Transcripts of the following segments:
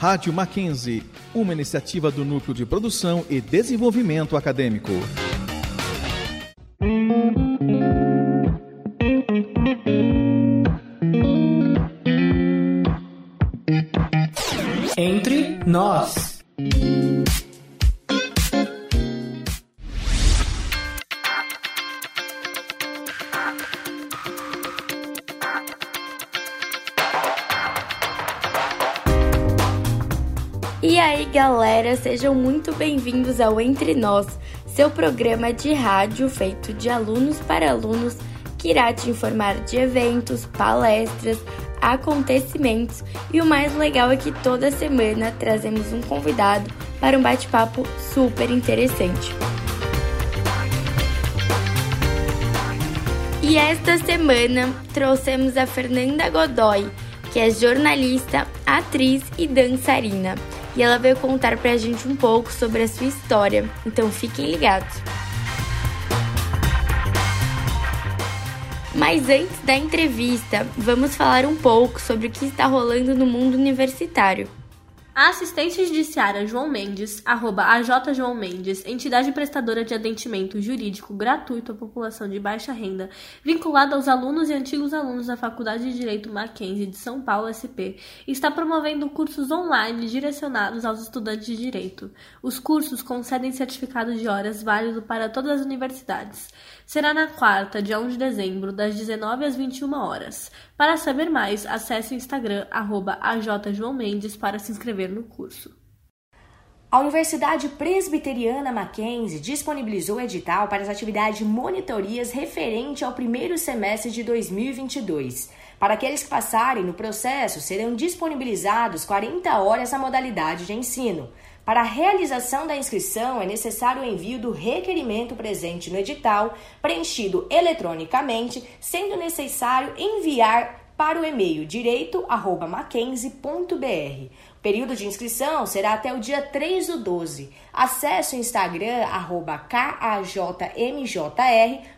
Rádio Mackenzie, uma iniciativa do Núcleo de Produção e Desenvolvimento Acadêmico. Entre nós. Sejam muito bem-vindos ao Entre Nós, seu programa de rádio feito de alunos para alunos que irá te informar de eventos, palestras, acontecimentos e o mais legal é que toda semana trazemos um convidado para um bate-papo super interessante. E esta semana trouxemos a Fernanda Godoy, que é jornalista, atriz e dançarina. E ela veio contar pra gente um pouco sobre a sua história. Então fiquem ligados. Mas antes da entrevista, vamos falar um pouco sobre o que está rolando no mundo universitário. A assistente judiciária João Mendes, arroba AJ João Mendes, entidade prestadora de atendimento jurídico gratuito à população de baixa renda, vinculada aos alunos e antigos alunos da Faculdade de Direito Mackenzie de São Paulo SP, está promovendo cursos online direcionados aos estudantes de direito. Os cursos concedem certificado de horas válido para todas as universidades. Será na quarta, dia 1 de dezembro, das 19 às 21 horas. Para saber mais, acesse o Instagram arroba AJJoãoMendes para se inscrever no curso. A Universidade Presbiteriana Mackenzie disponibilizou edital para as atividades de monitorias referente ao primeiro semestre de 2022. Para aqueles que passarem no processo, serão disponibilizados 40 horas na modalidade de ensino. Para a realização da inscrição, é necessário o envio do requerimento presente no edital, preenchido eletronicamente, sendo necessário enviar para o e-mail direito@mackenzie.br. O período de inscrição será até o dia 3 do 12. Acesse o Instagram KAJMJR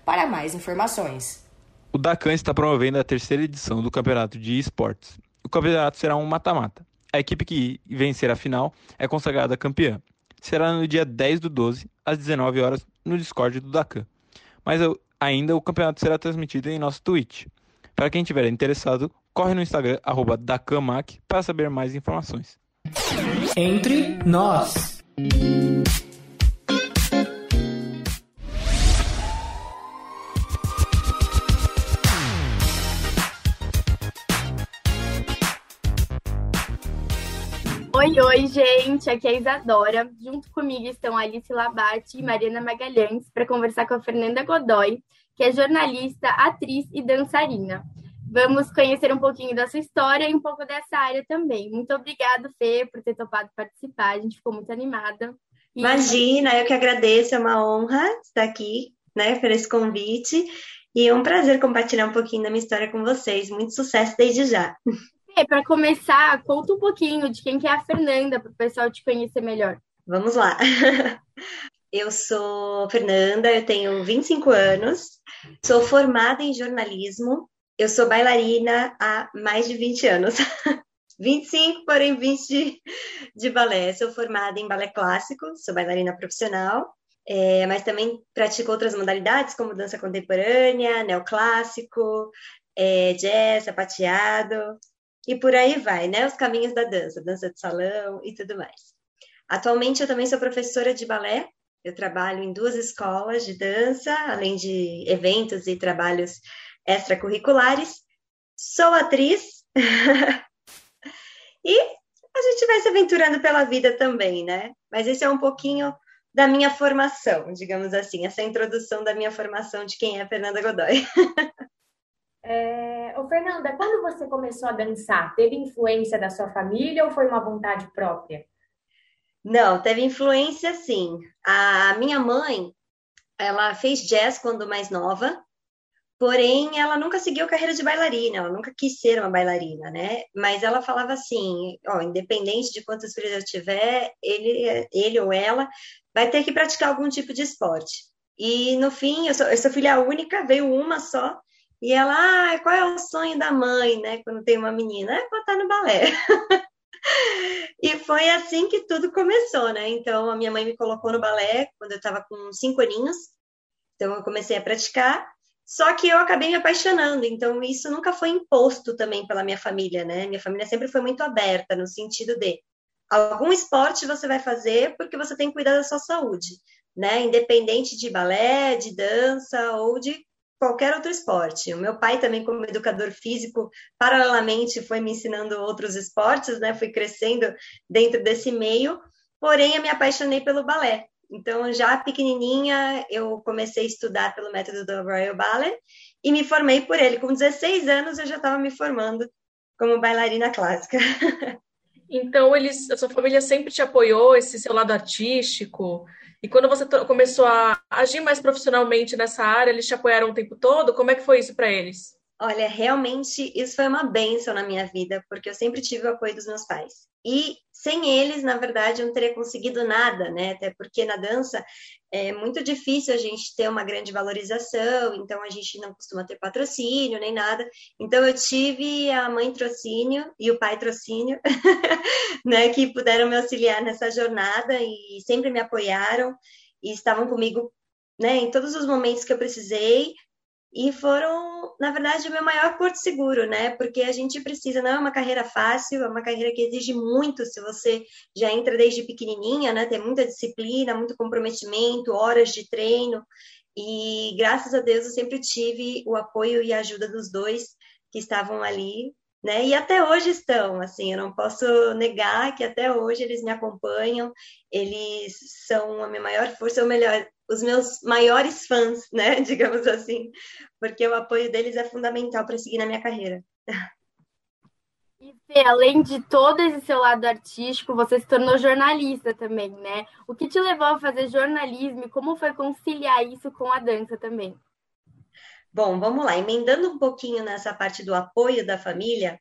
para mais informações. O Dacan está promovendo a terceira edição do Campeonato de Esportes. O campeonato será um mata-mata. A equipe que vencer a final é consagrada campeã. Será no dia 10 do 12, às 19 horas, no Discord do Dacan. Mas ainda o campeonato será transmitido em nosso Twitch. Para quem estiver interessado, corre no Instagram, arroba para saber mais informações. Entre nós. Oi, oi, gente! Aqui é a Isadora. Junto comigo estão Alice Labate e Mariana Magalhães para conversar com a Fernanda Godoy, que é jornalista, atriz e dançarina. Vamos conhecer um pouquinho da sua história e um pouco dessa área também. Muito obrigada, Fê, por ter topado participar. A gente ficou muito animada. E... Imagina, eu que agradeço. É uma honra estar aqui, né, por esse convite. E é um prazer compartilhar um pouquinho da minha história com vocês. Muito sucesso desde já. É, para começar, conta um pouquinho de quem que é a Fernanda, para o pessoal te conhecer melhor. Vamos lá. Eu sou Fernanda, eu tenho 25 anos, sou formada em jornalismo, eu sou bailarina há mais de 20 anos. 25, porém 20 de, de balé. Sou formada em balé clássico, sou bailarina profissional, é, mas também pratico outras modalidades, como dança contemporânea, neoclássico, é, jazz, sapateado, e por aí vai, né? Os caminhos da dança, dança de salão e tudo mais. Atualmente eu também sou professora de balé. Eu trabalho em duas escolas de dança, além de eventos e trabalhos extracurriculares. Sou atriz. e a gente vai se aventurando pela vida também, né? Mas esse é um pouquinho da minha formação, digamos assim, essa introdução da minha formação de quem é Fernanda Godoy. É... Ô, Fernanda, quando você começou a dançar, teve influência da sua família ou foi uma vontade própria? Não, teve influência sim. A minha mãe, ela fez jazz quando mais nova, porém ela nunca seguiu carreira de bailarina, ela nunca quis ser uma bailarina, né? Mas ela falava assim, ó, independente de quantos filhos eu tiver, ele, ele ou ela vai ter que praticar algum tipo de esporte. E no fim, eu sou, eu sou filha única, veio uma só, e ela, ah, qual é o sonho da mãe, né, quando tem uma menina? É botar no balé. e foi assim que tudo começou, né? Então, a minha mãe me colocou no balé quando eu estava com cinco aninhos. Então, eu comecei a praticar. Só que eu acabei me apaixonando, então isso nunca foi imposto também pela minha família, né? Minha família sempre foi muito aberta, no sentido de algum esporte você vai fazer porque você tem que cuidar da sua saúde, né? Independente de balé, de dança ou de qualquer outro esporte. O meu pai também, como educador físico, paralelamente foi me ensinando outros esportes, né? Fui crescendo dentro desse meio, porém eu me apaixonei pelo balé. Então, já pequenininha, eu comecei a estudar pelo método do Royal Ballet e me formei por ele. Com 16 anos, eu já estava me formando como bailarina clássica. Então, eles, a sua família sempre te apoiou, esse seu lado artístico? E quando você começou a agir mais profissionalmente nessa área, eles te apoiaram o tempo todo? Como é que foi isso para eles? Olha, realmente isso foi uma benção na minha vida, porque eu sempre tive o apoio dos meus pais. E sem eles, na verdade, eu não teria conseguido nada, né? Até porque na dança é muito difícil a gente ter uma grande valorização, então a gente não costuma ter patrocínio nem nada. Então eu tive a mãe trocínio e o pai trocínio, né? Que puderam me auxiliar nessa jornada e sempre me apoiaram e estavam comigo, né? Em todos os momentos que eu precisei, e foram, na verdade, o meu maior porto seguro, né? Porque a gente precisa, não é uma carreira fácil, é uma carreira que exige muito se você já entra desde pequenininha, né? Tem muita disciplina, muito comprometimento, horas de treino. E graças a Deus eu sempre tive o apoio e a ajuda dos dois que estavam ali, né? E até hoje estão, assim, eu não posso negar que até hoje eles me acompanham, eles são a minha maior força, ou melhor, os meus maiores fãs, né, digamos assim, porque o apoio deles é fundamental para seguir na minha carreira. E Fê, além de todo esse seu lado artístico, você se tornou jornalista também, né? O que te levou a fazer jornalismo e como foi conciliar isso com a dança também? Bom, vamos lá, emendando um pouquinho nessa parte do apoio da família,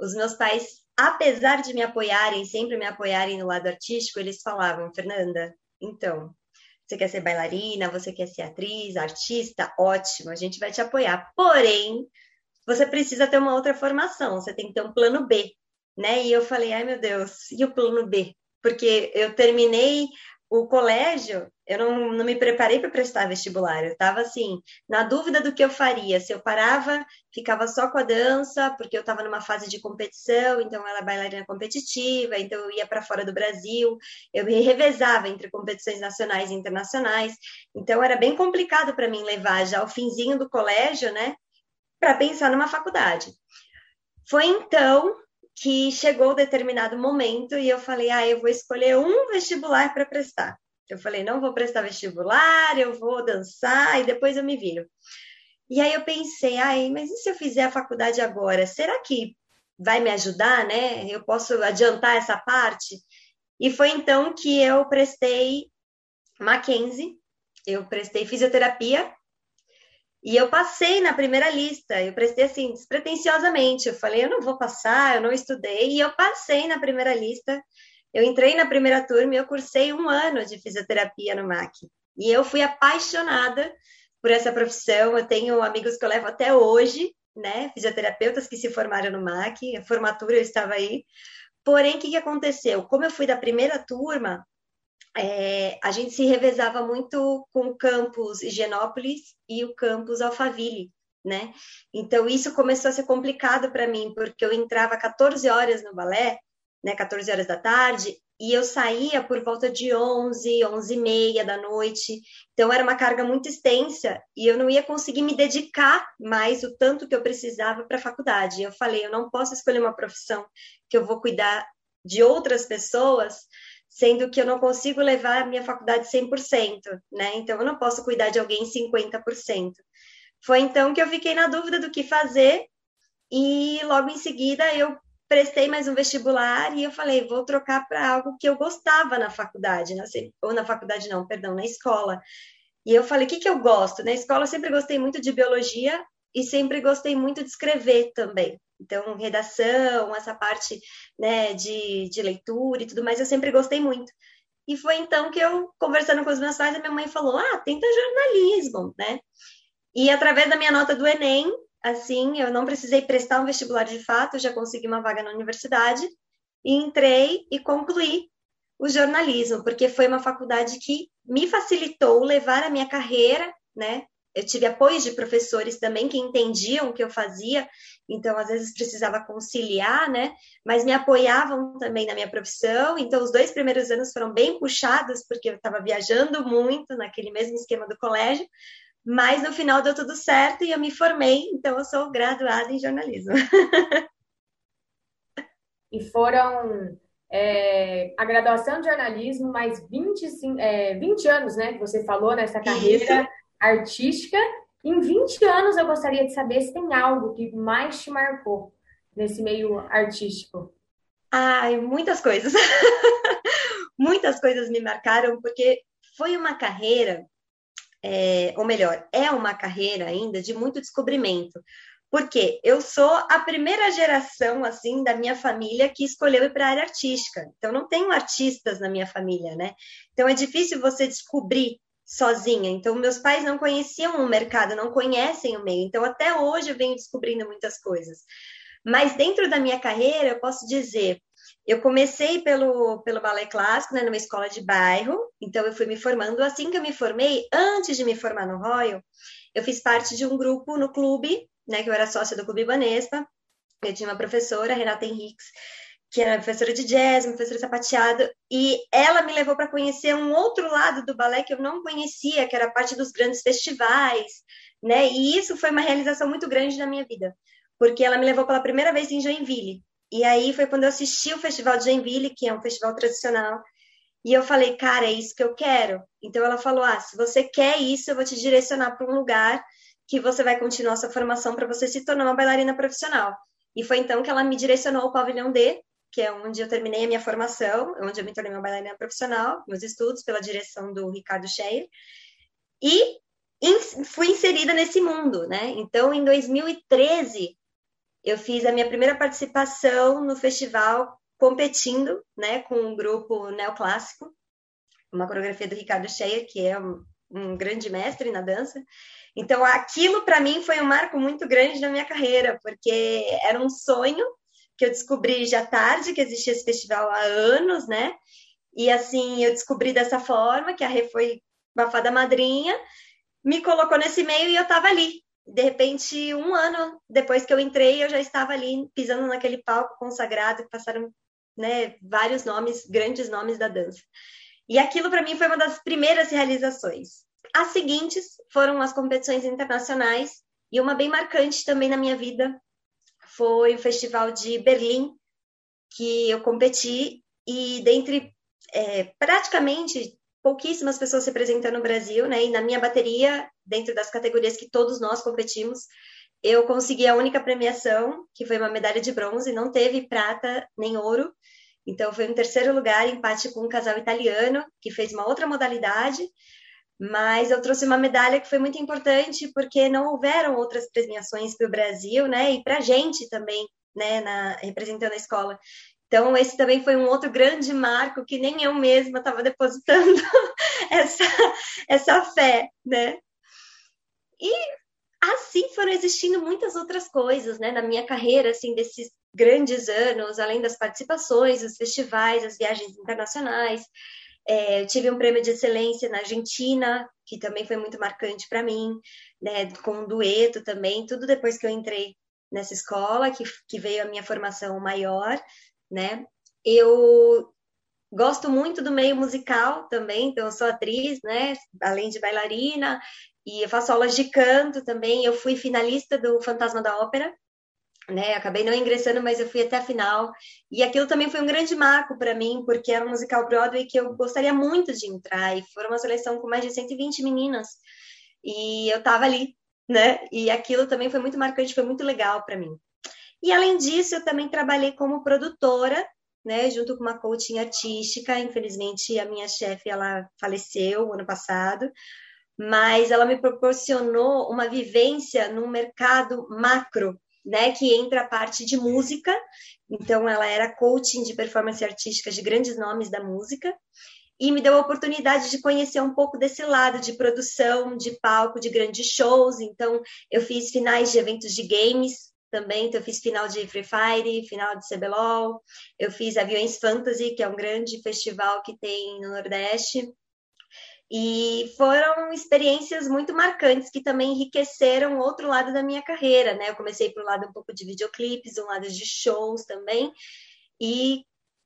os meus pais, apesar de me apoiarem, sempre me apoiarem no lado artístico, eles falavam, Fernanda, então, você quer ser bailarina, você quer ser atriz, artista, ótimo, a gente vai te apoiar. Porém, você precisa ter uma outra formação, você tem que ter um plano B, né? E eu falei, ai meu Deus, e o plano B? Porque eu terminei o colégio, eu não, não me preparei para prestar vestibular. Eu estava assim, na dúvida do que eu faria. Se eu parava, ficava só com a dança, porque eu estava numa fase de competição, então ela é bailarina competitiva, então eu ia para fora do Brasil, eu me revezava entre competições nacionais e internacionais. Então era bem complicado para mim levar já o finzinho do colégio, né, para pensar numa faculdade. Foi então que chegou determinado momento e eu falei, ah, eu vou escolher um vestibular para prestar. Eu falei, não vou prestar vestibular, eu vou dançar e depois eu me viro. E aí eu pensei, ai, mas e se eu fizer a faculdade agora? Será que vai me ajudar, né? Eu posso adiantar essa parte? E foi então que eu prestei Mackenzie, eu prestei fisioterapia e eu passei na primeira lista, eu prestei assim, despretensiosamente. Eu falei, eu não vou passar, eu não estudei, e eu passei na primeira lista. Eu entrei na primeira turma e eu cursei um ano de fisioterapia no MAC. E eu fui apaixonada por essa profissão. Eu tenho amigos que eu levo até hoje, né? Fisioterapeutas que se formaram no MAC, a formatura eu estava aí. Porém, o que, que aconteceu? Como eu fui da primeira turma, é, a gente se revezava muito com o campus Higienópolis e o campus Alphaville, né? Então isso começou a ser complicado para mim, porque eu entrava 14 horas no balé, né, 14 horas da tarde, e eu saía por volta de 11, 11 e meia da noite, então era uma carga muito extensa, e eu não ia conseguir me dedicar mais o tanto que eu precisava para a faculdade. Eu falei, eu não posso escolher uma profissão que eu vou cuidar de outras pessoas, sendo que eu não consigo levar a minha faculdade 100%, né? Então eu não posso cuidar de alguém 50%. Foi então que eu fiquei na dúvida do que fazer e logo em seguida eu prestei mais um vestibular e eu falei, vou trocar para algo que eu gostava na faculdade, ou na faculdade não, perdão, na escola. E eu falei, o que, que eu gosto? Na escola eu sempre gostei muito de biologia e sempre gostei muito de escrever também. Então, redação, essa parte né, de, de leitura e tudo mais, eu sempre gostei muito. E foi então que eu, conversando com os meus pais, a minha mãe falou: ah, tenta jornalismo, né? E através da minha nota do Enem, assim, eu não precisei prestar um vestibular de fato, já consegui uma vaga na universidade. e entrei e concluí o jornalismo, porque foi uma faculdade que me facilitou levar a minha carreira, né? Eu tive apoio de professores também que entendiam o que eu fazia, então às vezes precisava conciliar, né? Mas me apoiavam também na minha profissão. Então os dois primeiros anos foram bem puxados porque eu estava viajando muito naquele mesmo esquema do colégio, mas no final deu tudo certo e eu me formei, então eu sou graduada em jornalismo. e foram é, a graduação de jornalismo, mais 25, é, 20 anos, né, que você falou nessa carreira Isso. artística. Em 20 anos, eu gostaria de saber se tem algo que mais te marcou nesse meio artístico. Ai, muitas coisas. muitas coisas me marcaram, porque foi uma carreira, é, ou melhor, é uma carreira ainda de muito descobrimento. Porque eu sou a primeira geração, assim, da minha família que escolheu ir para a área artística. Então, não tenho artistas na minha família, né? Então, é difícil você descobrir sozinha. Então, meus pais não conheciam o mercado, não conhecem o meio. Então, até hoje eu venho descobrindo muitas coisas. Mas dentro da minha carreira, eu posso dizer, eu comecei pelo, pelo balé clássico, né, numa escola de bairro. Então, eu fui me formando. Assim que eu me formei, antes de me formar no Royal, eu fiz parte de um grupo no clube né, que eu era sócia do Clube Banespa. Eu tinha uma professora, Renata Henriques, que era professora de jazz, professora de sapateado, e ela me levou para conhecer um outro lado do balé que eu não conhecia, que era parte dos grandes festivais, né? E isso foi uma realização muito grande na minha vida, porque ela me levou pela primeira vez em Joinville. E aí foi quando eu assisti o Festival de Joinville, que é um festival tradicional, e eu falei, cara, é isso que eu quero. Então ela falou: ah, se você quer isso, eu vou te direcionar para um lugar que você vai continuar sua formação para você se tornar uma bailarina profissional. E foi então que ela me direcionou ao pavilhão D, que é onde eu terminei a minha formação, onde eu me tornei uma bailarina profissional, meus estudos pela direção do Ricardo Scheer, e fui inserida nesse mundo, né? Então, em 2013, eu fiz a minha primeira participação no festival competindo, né, com um grupo neoclássico, uma coreografia do Ricardo Scheer, que é um, um grande mestre na dança, então, aquilo para mim foi um marco muito grande na minha carreira, porque era um sonho que eu descobri já tarde que existia esse festival há anos, né? E assim, eu descobri dessa forma que a Rê foi uma fada madrinha, me colocou nesse meio e eu estava ali. De repente, um ano depois que eu entrei, eu já estava ali pisando naquele palco consagrado que passaram né, vários nomes, grandes nomes da dança. E aquilo para mim foi uma das primeiras realizações. As seguintes foram as competições internacionais e uma bem marcante também na minha vida foi o Festival de Berlim, que eu competi e dentre é, praticamente pouquíssimas pessoas representando o Brasil, né? E na minha bateria, dentro das categorias que todos nós competimos, eu consegui a única premiação, que foi uma medalha de bronze, não teve prata nem ouro. Então foi um terceiro lugar, empate com um casal italiano que fez uma outra modalidade mas eu trouxe uma medalha que foi muito importante porque não houveram outras premiações para o Brasil, né? E para a gente também, né? Na, representando a escola. Então, esse também foi um outro grande marco que nem eu mesma estava depositando essa, essa fé, né? E assim foram existindo muitas outras coisas, né? Na minha carreira, assim, desses grandes anos, além das participações, os festivais, as viagens internacionais. É, eu tive um prêmio de excelência na Argentina, que também foi muito marcante para mim, né, com um dueto também, tudo depois que eu entrei nessa escola, que, que veio a minha formação maior, né? Eu gosto muito do meio musical também, então eu sou atriz, né? Além de bailarina, e eu faço aulas de canto também. Eu fui finalista do Fantasma da Ópera, né? Acabei não ingressando, mas eu fui até a final. E aquilo também foi um grande marco para mim, porque era um musical Broadway que eu gostaria muito de entrar. E foi uma seleção com mais de 120 meninas. E eu estava ali, né? E aquilo também foi muito marcante, foi muito legal para mim. E além disso, eu também trabalhei como produtora, né? Junto com uma coaching artística. Infelizmente, a minha chefe ela faleceu ano passado. Mas ela me proporcionou uma vivência num mercado macro né, que entra a parte de música. Então, ela era coaching de performance artística de grandes nomes da música e me deu a oportunidade de conhecer um pouco desse lado de produção, de palco, de grandes shows. Então, eu fiz finais de eventos de games, também, então eu fiz final de Free Fire, final de CBLOL, eu fiz Aviões Fantasy, que é um grande festival que tem no Nordeste, e foram experiências muito marcantes que também enriqueceram outro lado da minha carreira, né? Eu comecei por um lado um pouco de videoclipes, um lado de shows também, e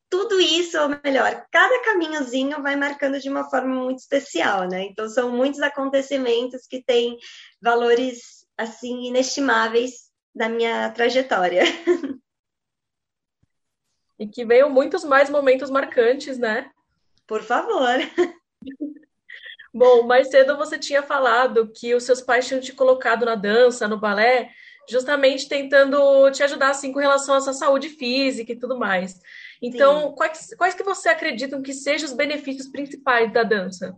tudo isso, ou melhor, cada caminhozinho vai marcando de uma forma muito especial, né? Então são muitos acontecimentos que têm valores assim inestimáveis da minha trajetória. E que veio muitos mais momentos marcantes, né? Por favor. Bom, mais cedo você tinha falado que os seus pais tinham te colocado na dança, no balé, justamente tentando te ajudar assim com relação à sua saúde física e tudo mais. Então, quais, quais que você acreditam que sejam os benefícios principais da dança?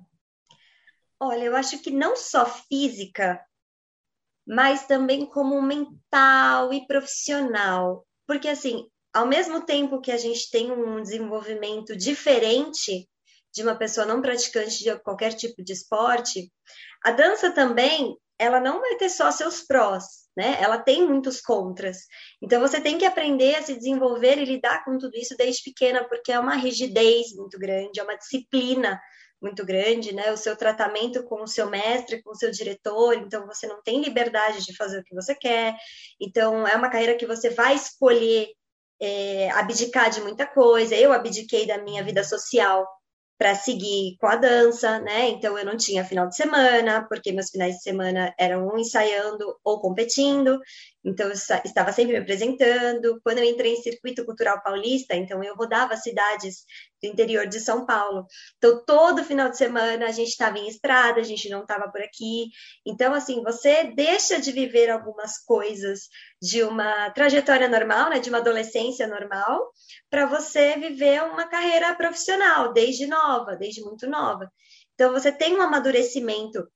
Olha, eu acho que não só física, mas também como mental e profissional. Porque, assim, ao mesmo tempo que a gente tem um desenvolvimento diferente de uma pessoa não praticante de qualquer tipo de esporte, a dança também, ela não vai ter só seus prós, né? Ela tem muitos contras. Então você tem que aprender a se desenvolver e lidar com tudo isso desde pequena, porque é uma rigidez muito grande, é uma disciplina muito grande, né? O seu tratamento com o seu mestre, com o seu diretor, então você não tem liberdade de fazer o que você quer. Então é uma carreira que você vai escolher é, abdicar de muita coisa. Eu abdiquei da minha vida social para seguir com a dança, né? Então eu não tinha final de semana, porque meus finais de semana eram ensaiando ou competindo. Então eu estava sempre me apresentando. Quando eu entrei em circuito cultural paulista, então eu rodava cidades do interior de São Paulo. Então todo final de semana a gente estava em estrada, a gente não estava por aqui. Então assim, você deixa de viver algumas coisas de uma trajetória normal, né, de uma adolescência normal, para você viver uma carreira profissional desde nova, desde muito nova. Então você tem um amadurecimento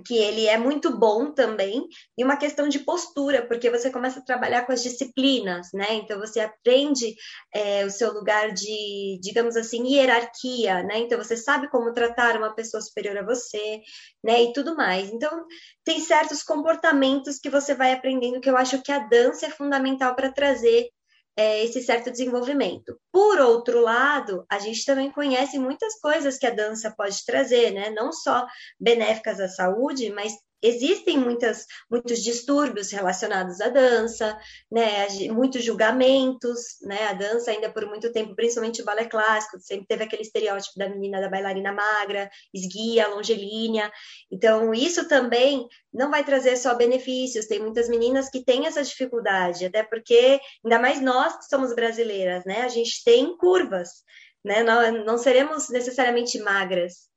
que ele é muito bom também, e uma questão de postura, porque você começa a trabalhar com as disciplinas, né? Então você aprende é, o seu lugar de, digamos assim, hierarquia, né? Então você sabe como tratar uma pessoa superior a você, né? E tudo mais. Então tem certos comportamentos que você vai aprendendo que eu acho que a dança é fundamental para trazer é, esse certo desenvolvimento. Por outro lado, a gente também conhece muitas coisas que a dança pode trazer, né? Não só benéficas à saúde, mas existem muitas, muitos distúrbios relacionados à dança, né, muitos julgamentos, né, a dança ainda por muito tempo, principalmente o balé clássico, sempre teve aquele estereótipo da menina da bailarina magra, esguia, longilínea, então isso também não vai trazer só benefícios, tem muitas meninas que têm essa dificuldade, até porque, ainda mais nós que somos brasileiras, né, a gente tem curvas, né, não, não seremos necessariamente magras,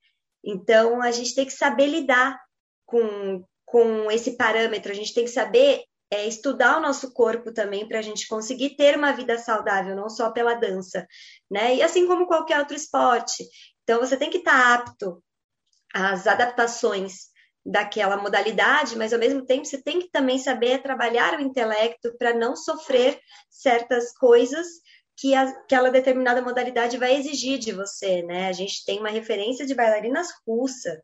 então a gente tem que saber lidar com, com esse parâmetro, a gente tem que saber é, estudar o nosso corpo também para a gente conseguir ter uma vida saudável, não só pela dança, né? E assim como qualquer outro esporte. Então você tem que estar tá apto às adaptações daquela modalidade, mas ao mesmo tempo você tem que também saber trabalhar o intelecto para não sofrer certas coisas que aquela determinada modalidade vai exigir de você, né? A gente tem uma referência de bailarinas russas,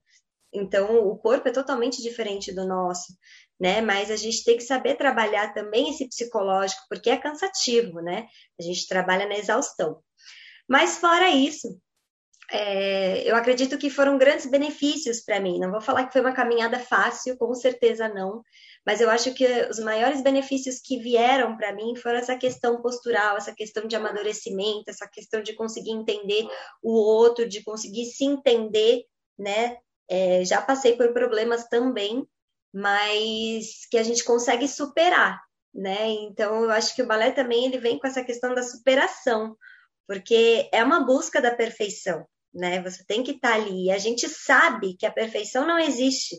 então, o corpo é totalmente diferente do nosso, né? Mas a gente tem que saber trabalhar também esse psicológico, porque é cansativo, né? A gente trabalha na exaustão. Mas, fora isso, é, eu acredito que foram grandes benefícios para mim. Não vou falar que foi uma caminhada fácil, com certeza não, mas eu acho que os maiores benefícios que vieram para mim foram essa questão postural, essa questão de amadurecimento, essa questão de conseguir entender o outro, de conseguir se entender, né, é, já passei por problemas também, mas que a gente consegue superar, né? Então, eu acho que o balé também ele vem com essa questão da superação, porque é uma busca da perfeição, né? Você tem que estar tá ali. A gente sabe que a perfeição não existe,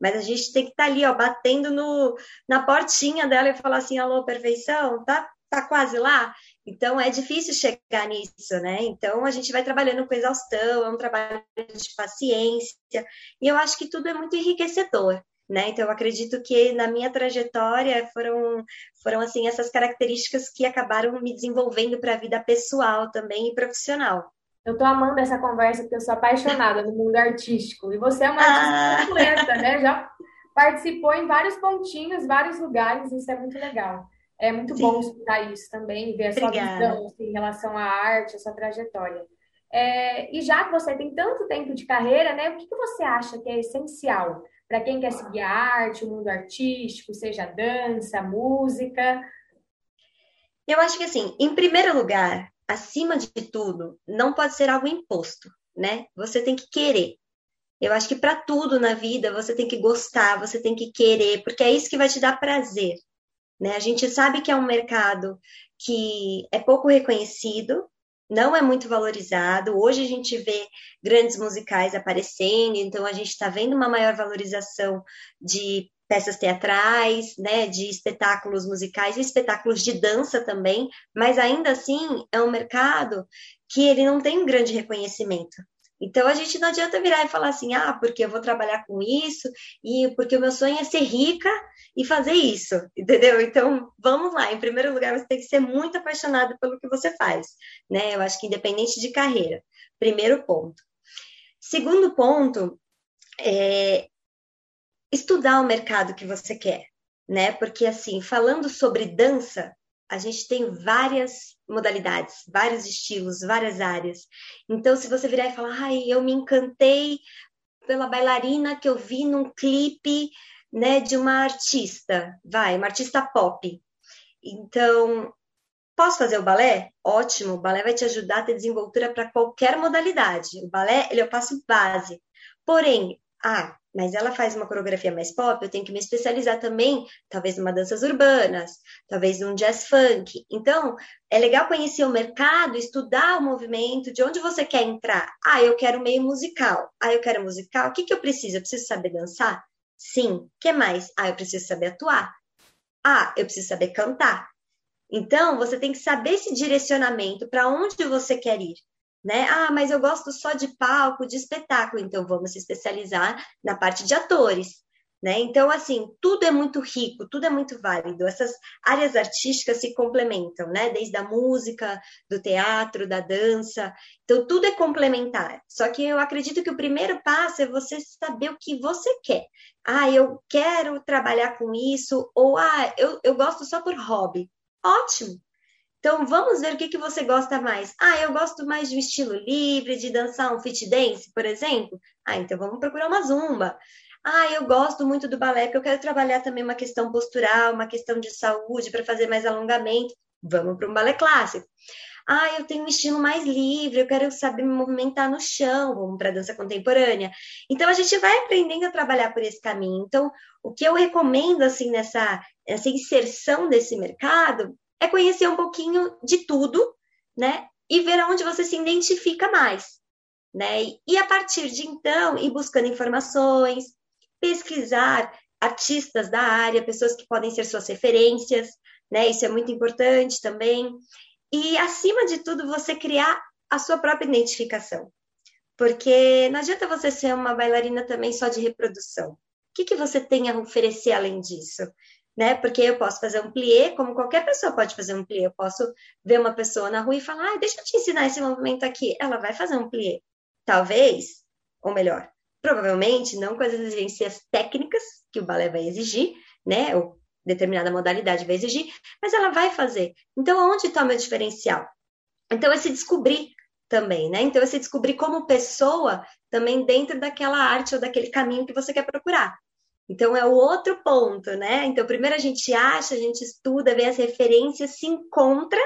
mas a gente tem que estar tá ali, ó, batendo no, na portinha dela e falar assim: alô, perfeição, tá, tá quase lá? Então é difícil chegar nisso, né? Então a gente vai trabalhando com exaustão, é um trabalho de paciência, e eu acho que tudo é muito enriquecedor. Né? Então eu acredito que na minha trajetória foram foram assim essas características que acabaram me desenvolvendo para a vida pessoal também e profissional. Eu tô amando essa conversa porque eu sou apaixonada no mundo artístico e você é uma artista ah. completa, né? Já participou em vários pontinhos, vários lugares, isso é muito legal. É muito Sim. bom escutar isso também, ver a sua Obrigada. visão assim, em relação à arte, a sua trajetória. É, e já que você tem tanto tempo de carreira, né, o que, que você acha que é essencial para quem quer seguir a arte, o mundo artístico, seja dança, música? Eu acho que assim, em primeiro lugar, acima de tudo, não pode ser algo imposto, né? Você tem que querer. Eu acho que para tudo na vida você tem que gostar, você tem que querer, porque é isso que vai te dar prazer. Né? A gente sabe que é um mercado que é pouco reconhecido, não é muito valorizado. Hoje a gente vê grandes musicais aparecendo, então a gente está vendo uma maior valorização de peças teatrais, né, de espetáculos musicais e espetáculos de dança também, mas ainda assim é um mercado que ele não tem um grande reconhecimento. Então a gente não adianta virar e falar assim, ah, porque eu vou trabalhar com isso e porque o meu sonho é ser rica e fazer isso, entendeu? Então vamos lá. Em primeiro lugar, você tem que ser muito apaixonado pelo que você faz, né? Eu acho que independente de carreira. Primeiro ponto. Segundo ponto, é estudar o mercado que você quer, né? Porque assim, falando sobre dança, a gente tem várias modalidades, vários estilos, várias áreas. Então, se você virar e falar, ai, eu me encantei pela bailarina que eu vi num clipe, né, de uma artista, vai, uma artista pop. Então, posso fazer o balé? Ótimo, o balé vai te ajudar a ter desenvoltura para qualquer modalidade. O balé, ele é o passo base. Porém, ah, mas ela faz uma coreografia mais pop, eu tenho que me especializar também, talvez numa danças urbanas, talvez num jazz funk. Então, é legal conhecer o mercado, estudar o movimento, de onde você quer entrar. Ah, eu quero meio musical. Ah, eu quero musical. O que, que eu preciso? Eu preciso saber dançar? Sim. Que mais? Ah, eu preciso saber atuar. Ah, eu preciso saber cantar. Então, você tem que saber esse direcionamento para onde você quer ir né? Ah, mas eu gosto só de palco, de espetáculo, então vamos se especializar na parte de atores. Né? Então, assim, tudo é muito rico, tudo é muito válido. Essas áreas artísticas se complementam, né? Desde a música, do teatro, da dança. Então, tudo é complementar. Só que eu acredito que o primeiro passo é você saber o que você quer. Ah, eu quero trabalhar com isso, ou ah, eu, eu gosto só por hobby. Ótimo, então, vamos ver o que, que você gosta mais. Ah, eu gosto mais de um estilo livre, de dançar um fit dance, por exemplo. Ah, então vamos procurar uma zumba. Ah, eu gosto muito do balé, porque eu quero trabalhar também uma questão postural, uma questão de saúde, para fazer mais alongamento. Vamos para um balé clássico. Ah, eu tenho um estilo mais livre, eu quero saber me movimentar no chão, vamos para dança contemporânea. Então a gente vai aprendendo a trabalhar por esse caminho. Então, o que eu recomendo assim nessa essa inserção desse mercado é conhecer um pouquinho de tudo, né? E ver aonde você se identifica mais, né? E a partir de então, ir buscando informações, pesquisar artistas da área, pessoas que podem ser suas referências, né? Isso é muito importante também. E acima de tudo, você criar a sua própria identificação. Porque não adianta você ser uma bailarina também só de reprodução. O que, que você tem a oferecer além disso? Né? Porque eu posso fazer um plié, como qualquer pessoa pode fazer um plié. Eu posso ver uma pessoa na rua e falar, ah, deixa eu te ensinar esse movimento aqui. Ela vai fazer um plié. Talvez, ou melhor, provavelmente não com as exigências técnicas que o balé vai exigir, né? Ou determinada modalidade vai exigir, mas ela vai fazer. Então, onde está o meu diferencial? Então, esse descobrir também, né? Então, esse descobrir como pessoa também dentro daquela arte ou daquele caminho que você quer procurar. Então, é o outro ponto, né? Então, primeiro a gente acha, a gente estuda, vê as referências, se encontra,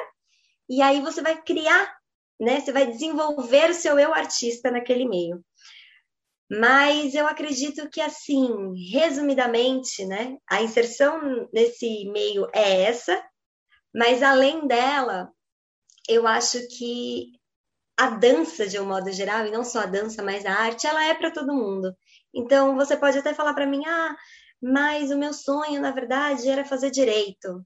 e aí você vai criar, né? Você vai desenvolver o seu eu artista naquele meio. Mas eu acredito que, assim, resumidamente, né? A inserção nesse meio é essa, mas além dela, eu acho que a dança, de um modo geral, e não só a dança, mas a arte, ela é para todo mundo. Então, você pode até falar para mim, ah, mas o meu sonho, na verdade, era fazer direito.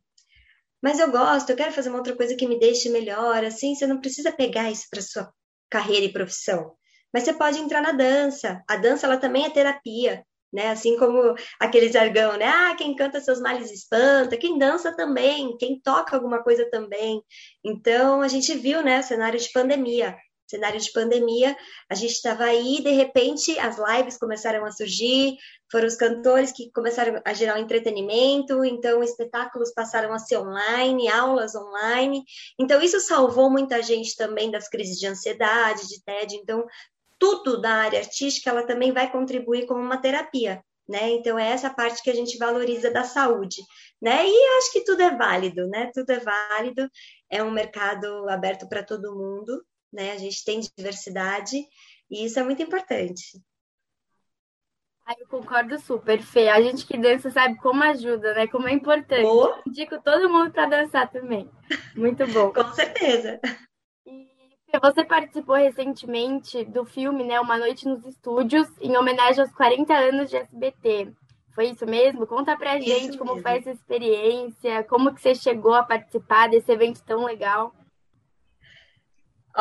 Mas eu gosto, eu quero fazer uma outra coisa que me deixe melhor, assim, você não precisa pegar isso para sua carreira e profissão. Mas você pode entrar na dança. A dança, ela também é terapia, né? Assim como aquele jargão, né? Ah, quem canta seus males espanta, quem dança também, quem toca alguma coisa também. Então, a gente viu, né, o cenário de pandemia. Cenário de pandemia, a gente estava aí, de repente as lives começaram a surgir, foram os cantores que começaram a gerar um entretenimento, então espetáculos passaram a ser online, aulas online, então isso salvou muita gente também das crises de ansiedade, de TED, então tudo da área artística ela também vai contribuir como uma terapia, né? Então é essa parte que a gente valoriza da saúde, né? E acho que tudo é válido, né? Tudo é válido, é um mercado aberto para todo mundo, né? A gente tem diversidade e isso é muito importante. eu concordo super, Fê. A gente que dança sabe como ajuda, né? Como é importante. Boa. Indico todo mundo para dançar também. Muito bom. Com certeza. Você participou recentemente do filme, né, Uma Noite nos Estúdios, em homenagem aos 40 anos de SBT. Foi isso mesmo? Conta pra gente isso como mesmo. foi essa experiência, como que você chegou a participar desse evento tão legal.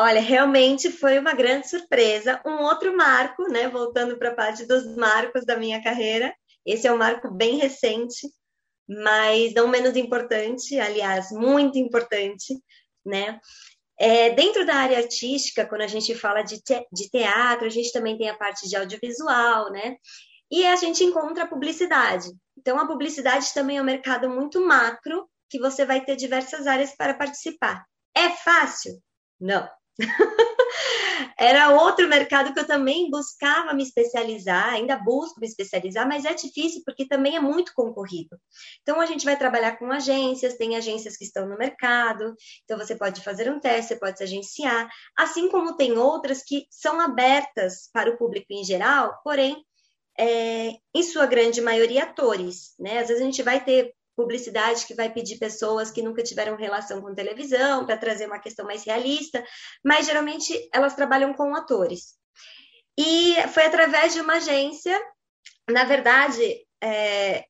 Olha, realmente foi uma grande surpresa. Um outro marco, né? Voltando para a parte dos marcos da minha carreira. Esse é um marco bem recente, mas não menos importante, aliás, muito importante, né? É, dentro da área artística, quando a gente fala de, te de teatro, a gente também tem a parte de audiovisual, né? E a gente encontra a publicidade. Então, a publicidade também é um mercado muito macro, que você vai ter diversas áreas para participar. É fácil? Não. Era outro mercado que eu também buscava me especializar, ainda busco me especializar, mas é difícil porque também é muito concorrido. Então a gente vai trabalhar com agências, tem agências que estão no mercado, então você pode fazer um teste, você pode se agenciar, assim como tem outras que são abertas para o público em geral, porém é, em sua grande maioria, atores, né? Às vezes a gente vai ter publicidade que vai pedir pessoas que nunca tiveram relação com televisão para trazer uma questão mais realista, mas geralmente elas trabalham com atores. E foi através de uma agência, na verdade, é,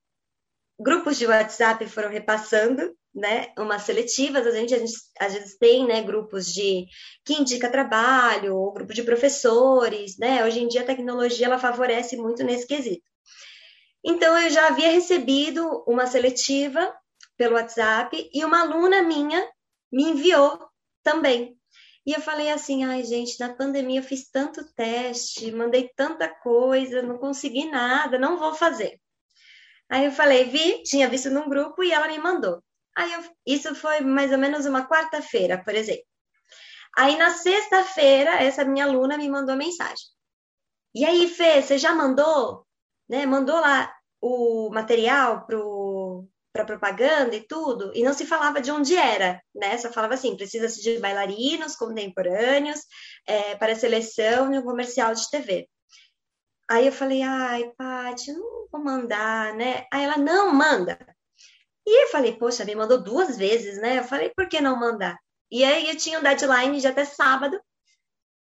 grupos de WhatsApp foram repassando, né, umas seletivas, a gente, a gente às vezes tem, né, grupos de que indica trabalho, ou grupo de professores, né, hoje em dia a tecnologia ela favorece muito nesse quesito. Então, eu já havia recebido uma seletiva pelo WhatsApp e uma aluna minha me enviou também. E eu falei assim: ai, gente, na pandemia eu fiz tanto teste, mandei tanta coisa, não consegui nada, não vou fazer. Aí eu falei: vi, tinha visto num grupo e ela me mandou. Aí eu, isso foi mais ou menos uma quarta-feira, por exemplo. Aí na sexta-feira, essa minha aluna me mandou mensagem. E aí, Fê, você já mandou? Né, mandou lá o material para propaganda e tudo, e não se falava de onde era, né? Só falava assim, precisa-se de bailarinos contemporâneos é, para seleção e um comercial de TV. Aí eu falei, ai, Paty, não vou mandar, né? Aí ela, não, manda. E eu falei, poxa, me mandou duas vezes, né? Eu falei, por que não mandar? E aí eu tinha um deadline de até sábado,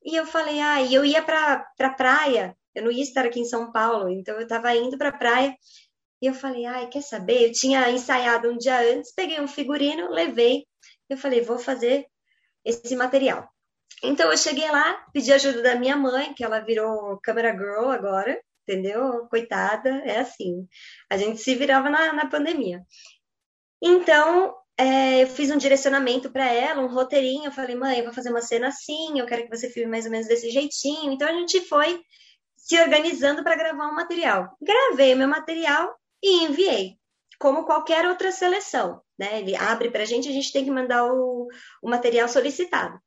e eu falei, ah, eu ia para pra praia eu não ia estar aqui em São Paulo, então eu estava indo para a praia e eu falei, ai, quer saber? Eu tinha ensaiado um dia antes, peguei um figurino, levei, eu falei, vou fazer esse material. Então eu cheguei lá, pedi ajuda da minha mãe, que ela virou camera girl agora, entendeu? Coitada, é assim. A gente se virava na, na pandemia. Então, é, eu fiz um direcionamento para ela, um roteirinho. Eu falei, mãe, eu vou fazer uma cena assim, eu quero que você filme mais ou menos desse jeitinho. Então, a gente foi se organizando para gravar um material. Gravei o meu material e enviei, como qualquer outra seleção. Né? Ele abre para a gente, a gente tem que mandar o, o material solicitado.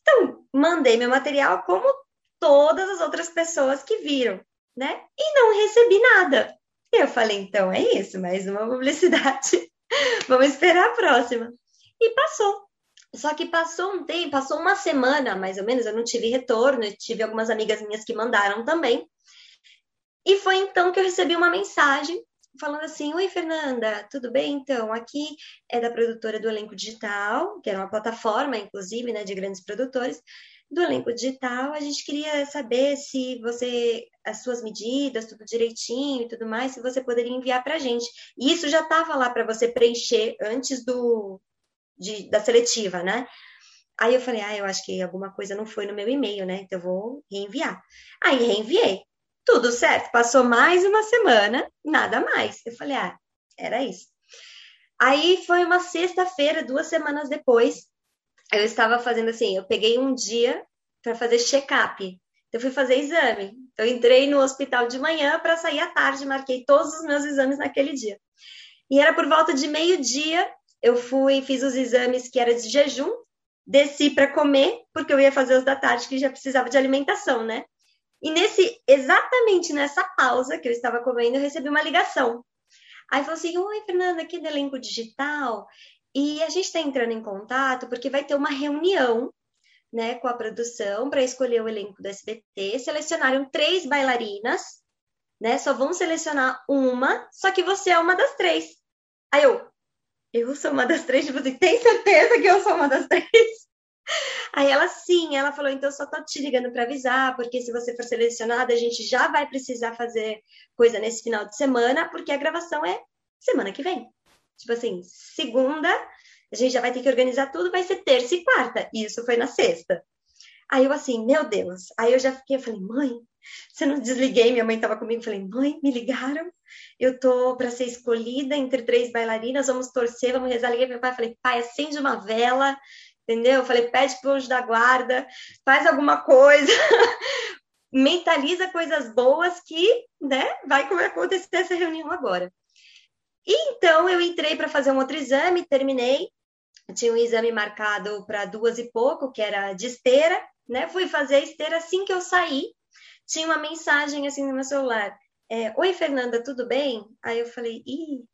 Então, mandei meu material como todas as outras pessoas que viram, né? E não recebi nada. Eu falei, então é isso, mais uma publicidade. Vamos esperar a próxima. E passou. Só que passou um tempo, passou uma semana mais ou menos, eu não tive retorno, eu tive algumas amigas minhas que mandaram também. E foi então que eu recebi uma mensagem falando assim: Oi, Fernanda, tudo bem? Então, aqui é da produtora do Elenco Digital, que era uma plataforma, inclusive, né, de grandes produtores. Do elenco digital, a gente queria saber se você, as suas medidas, tudo direitinho e tudo mais, se você poderia enviar para a gente. E isso já estava lá para você preencher antes do, de, da seletiva, né? Aí eu falei, ah, eu acho que alguma coisa não foi no meu e-mail, né? Então eu vou reenviar. Aí reenviei. Tudo certo. Passou mais uma semana, nada mais. Eu falei, ah, era isso. Aí foi uma sexta-feira, duas semanas depois, eu estava fazendo assim, eu peguei um dia, para fazer check-up. Eu fui fazer exame. Eu entrei no hospital de manhã para sair à tarde, marquei todos os meus exames naquele dia. E era por volta de meio-dia, eu fui, fiz os exames que era de jejum, desci para comer, porque eu ia fazer os da tarde que já precisava de alimentação, né? E nesse exatamente nessa pausa que eu estava comendo, eu recebi uma ligação. Aí falou assim: "Oi, Fernanda, aqui do elenco digital, e a gente está entrando em contato porque vai ter uma reunião né, com a produção para escolher o elenco do SBT. Selecionaram três bailarinas, né? Só vão selecionar uma, só que você é uma das três. Aí eu, eu sou uma das três, tipo assim, tem certeza que eu sou uma das três? Aí ela sim, ela falou, então só tô te ligando para avisar, porque se você for selecionada, a gente já vai precisar fazer coisa nesse final de semana, porque a gravação é semana que vem. Tipo assim, segunda, a gente já vai ter que organizar tudo, vai ser terça e quarta. Isso foi na sexta. Aí eu assim, meu Deus. Aí eu já fiquei, eu falei, mãe, você não desliguei, minha mãe estava comigo, falei, mãe, me ligaram, eu tô para ser escolhida entre três bailarinas, vamos torcer, vamos rezar. Liguei meu pai, falei, pai, acende uma vela, entendeu? Eu falei, pede pro anjo da guarda, faz alguma coisa, mentaliza coisas boas que, né, vai acontecer essa reunião agora. E então eu entrei para fazer um outro exame, terminei. Tinha um exame marcado para duas e pouco, que era de esteira, né? Fui fazer a esteira assim que eu saí. Tinha uma mensagem assim no meu celular: é, Oi, Fernanda, tudo bem? Aí eu falei: Ih,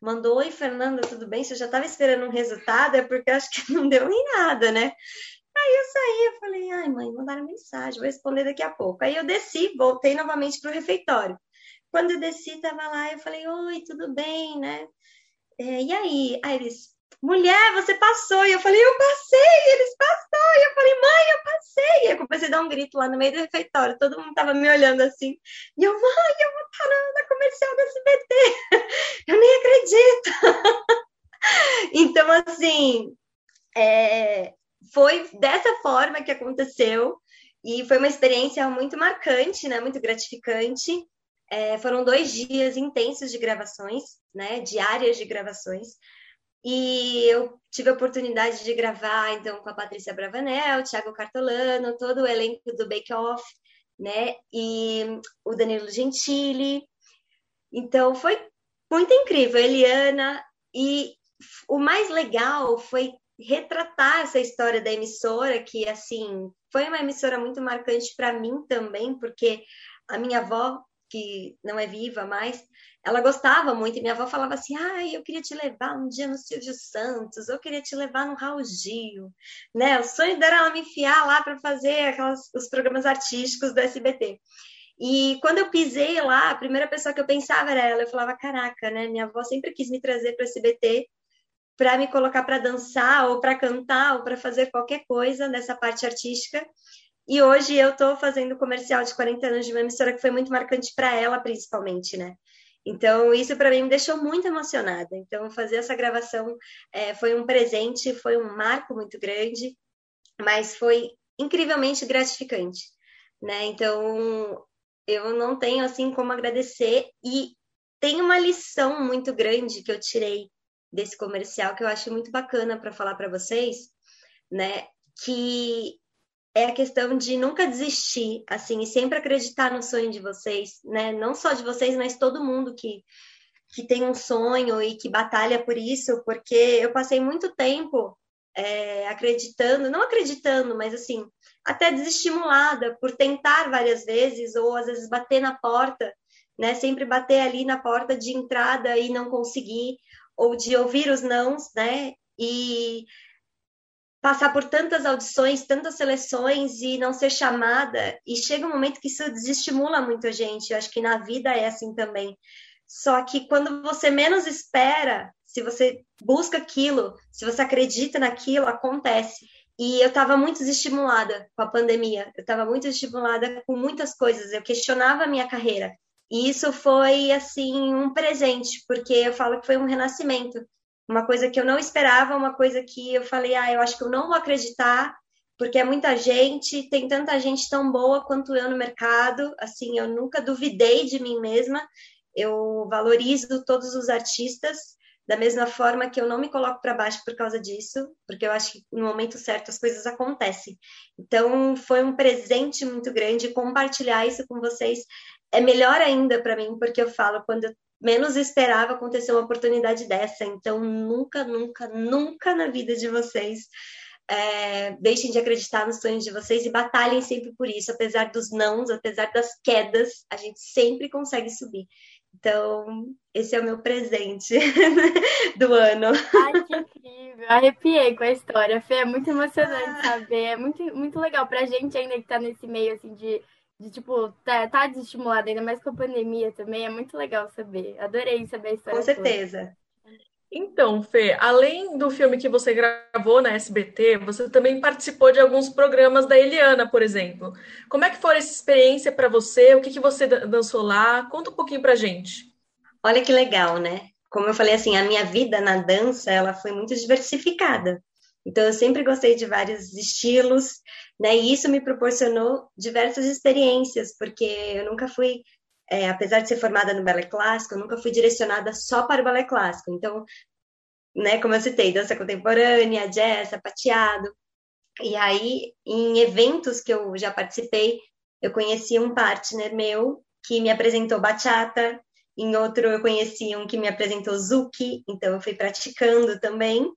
mandou Oi, Fernanda, tudo bem? Você já estava esperando um resultado? É porque acho que não deu em nada, né? Aí eu saí, eu falei, ai mãe, mandaram mensagem, vou responder daqui a pouco. Aí eu desci, voltei novamente para o refeitório. Quando eu desci, tava lá, eu falei, oi, tudo bem, né? É, e aí? Aí eles, mulher, você passou. E eu falei, eu passei, eles passou. E eu falei, mãe, eu passei. E eu comecei a dar um grito lá no meio do refeitório, todo mundo tava me olhando assim. E eu, mãe, eu vou estar na comercial da SBT. eu nem acredito. então, assim, é, foi dessa forma que aconteceu. E foi uma experiência muito marcante, né? Muito gratificante. É, foram dois dias intensos de gravações, né? Diárias de gravações. E eu tive a oportunidade de gravar, então, com a Patrícia Bravanel, Thiago Cartolano, todo o elenco do Bake Off, né? E o Danilo Gentili. Então, foi muito incrível, Eliana. E o mais legal foi retratar essa história da emissora, que, assim, foi uma emissora muito marcante para mim também, porque a minha avó que não é viva mais, ela gostava muito, e minha avó falava assim, ah, eu queria te levar um dia no Silvio Santos, eu queria te levar no Raul Gil, né, o sonho dela era ela me enfiar lá para fazer aquelas, os programas artísticos do SBT, e quando eu pisei lá, a primeira pessoa que eu pensava era ela, eu falava, caraca, né, minha avó sempre quis me trazer para o SBT, para me colocar para dançar, ou para cantar, ou para fazer qualquer coisa nessa parte artística, e hoje eu estou fazendo comercial de 40 anos de uma emissora que foi muito marcante para ela, principalmente, né? Então, isso para mim me deixou muito emocionada. Então, fazer essa gravação é, foi um presente, foi um marco muito grande, mas foi incrivelmente gratificante, né? Então, eu não tenho assim como agradecer e tem uma lição muito grande que eu tirei desse comercial que eu acho muito bacana para falar para vocês, né? Que é a questão de nunca desistir, assim, e sempre acreditar no sonho de vocês, né? Não só de vocês, mas todo mundo que, que tem um sonho e que batalha por isso, porque eu passei muito tempo é, acreditando, não acreditando, mas assim, até desestimulada por tentar várias vezes, ou às vezes bater na porta, né? Sempre bater ali na porta de entrada e não conseguir, ou de ouvir os nãos, né? E passar por tantas audições, tantas seleções e não ser chamada. E chega um momento que isso desestimula muito a gente. Eu acho que na vida é assim também. Só que quando você menos espera, se você busca aquilo, se você acredita naquilo, acontece. E eu estava muito desestimulada com a pandemia. Eu estava muito estimulada com muitas coisas. Eu questionava a minha carreira. E isso foi, assim, um presente, porque eu falo que foi um renascimento uma coisa que eu não esperava, uma coisa que eu falei, ah, eu acho que eu não vou acreditar, porque é muita gente, tem tanta gente tão boa quanto eu no mercado, assim, eu nunca duvidei de mim mesma, eu valorizo todos os artistas, da mesma forma que eu não me coloco para baixo por causa disso, porque eu acho que no momento certo as coisas acontecem. Então, foi um presente muito grande compartilhar isso com vocês. É melhor ainda para mim, porque eu falo, quando eu menos esperava acontecer uma oportunidade dessa. Então, nunca, nunca, nunca na vida de vocês é, deixem de acreditar nos sonhos de vocês e batalhem sempre por isso. Apesar dos nãos, apesar das quedas, a gente sempre consegue subir. Então, esse é o meu presente do ano. Ai, que incrível! Arrepiei com a história, Fê. É muito emocionante saber. É muito, muito legal pra gente ainda que tá nesse meio assim de de tipo, tá, tá desestimulada, ainda mais com a pandemia também, é muito legal saber. Adorei saber a história. Com certeza. Toda. Então, Fê, além do filme que você gravou na SBT, você também participou de alguns programas da Eliana, por exemplo. Como é que foi essa experiência para você? O que, que você dançou lá? Conta um pouquinho pra gente. Olha que legal, né? Como eu falei assim, a minha vida na dança, ela foi muito diversificada. Então, eu sempre gostei de vários estilos, né? E isso me proporcionou diversas experiências, porque eu nunca fui, é, apesar de ser formada no balé clássico, eu nunca fui direcionada só para o balé clássico. Então, né, como eu citei, dança contemporânea, jazz, sapateado. E aí, em eventos que eu já participei, eu conheci um partner meu que me apresentou bachata, em outro eu conheci um que me apresentou zuki, então eu fui praticando também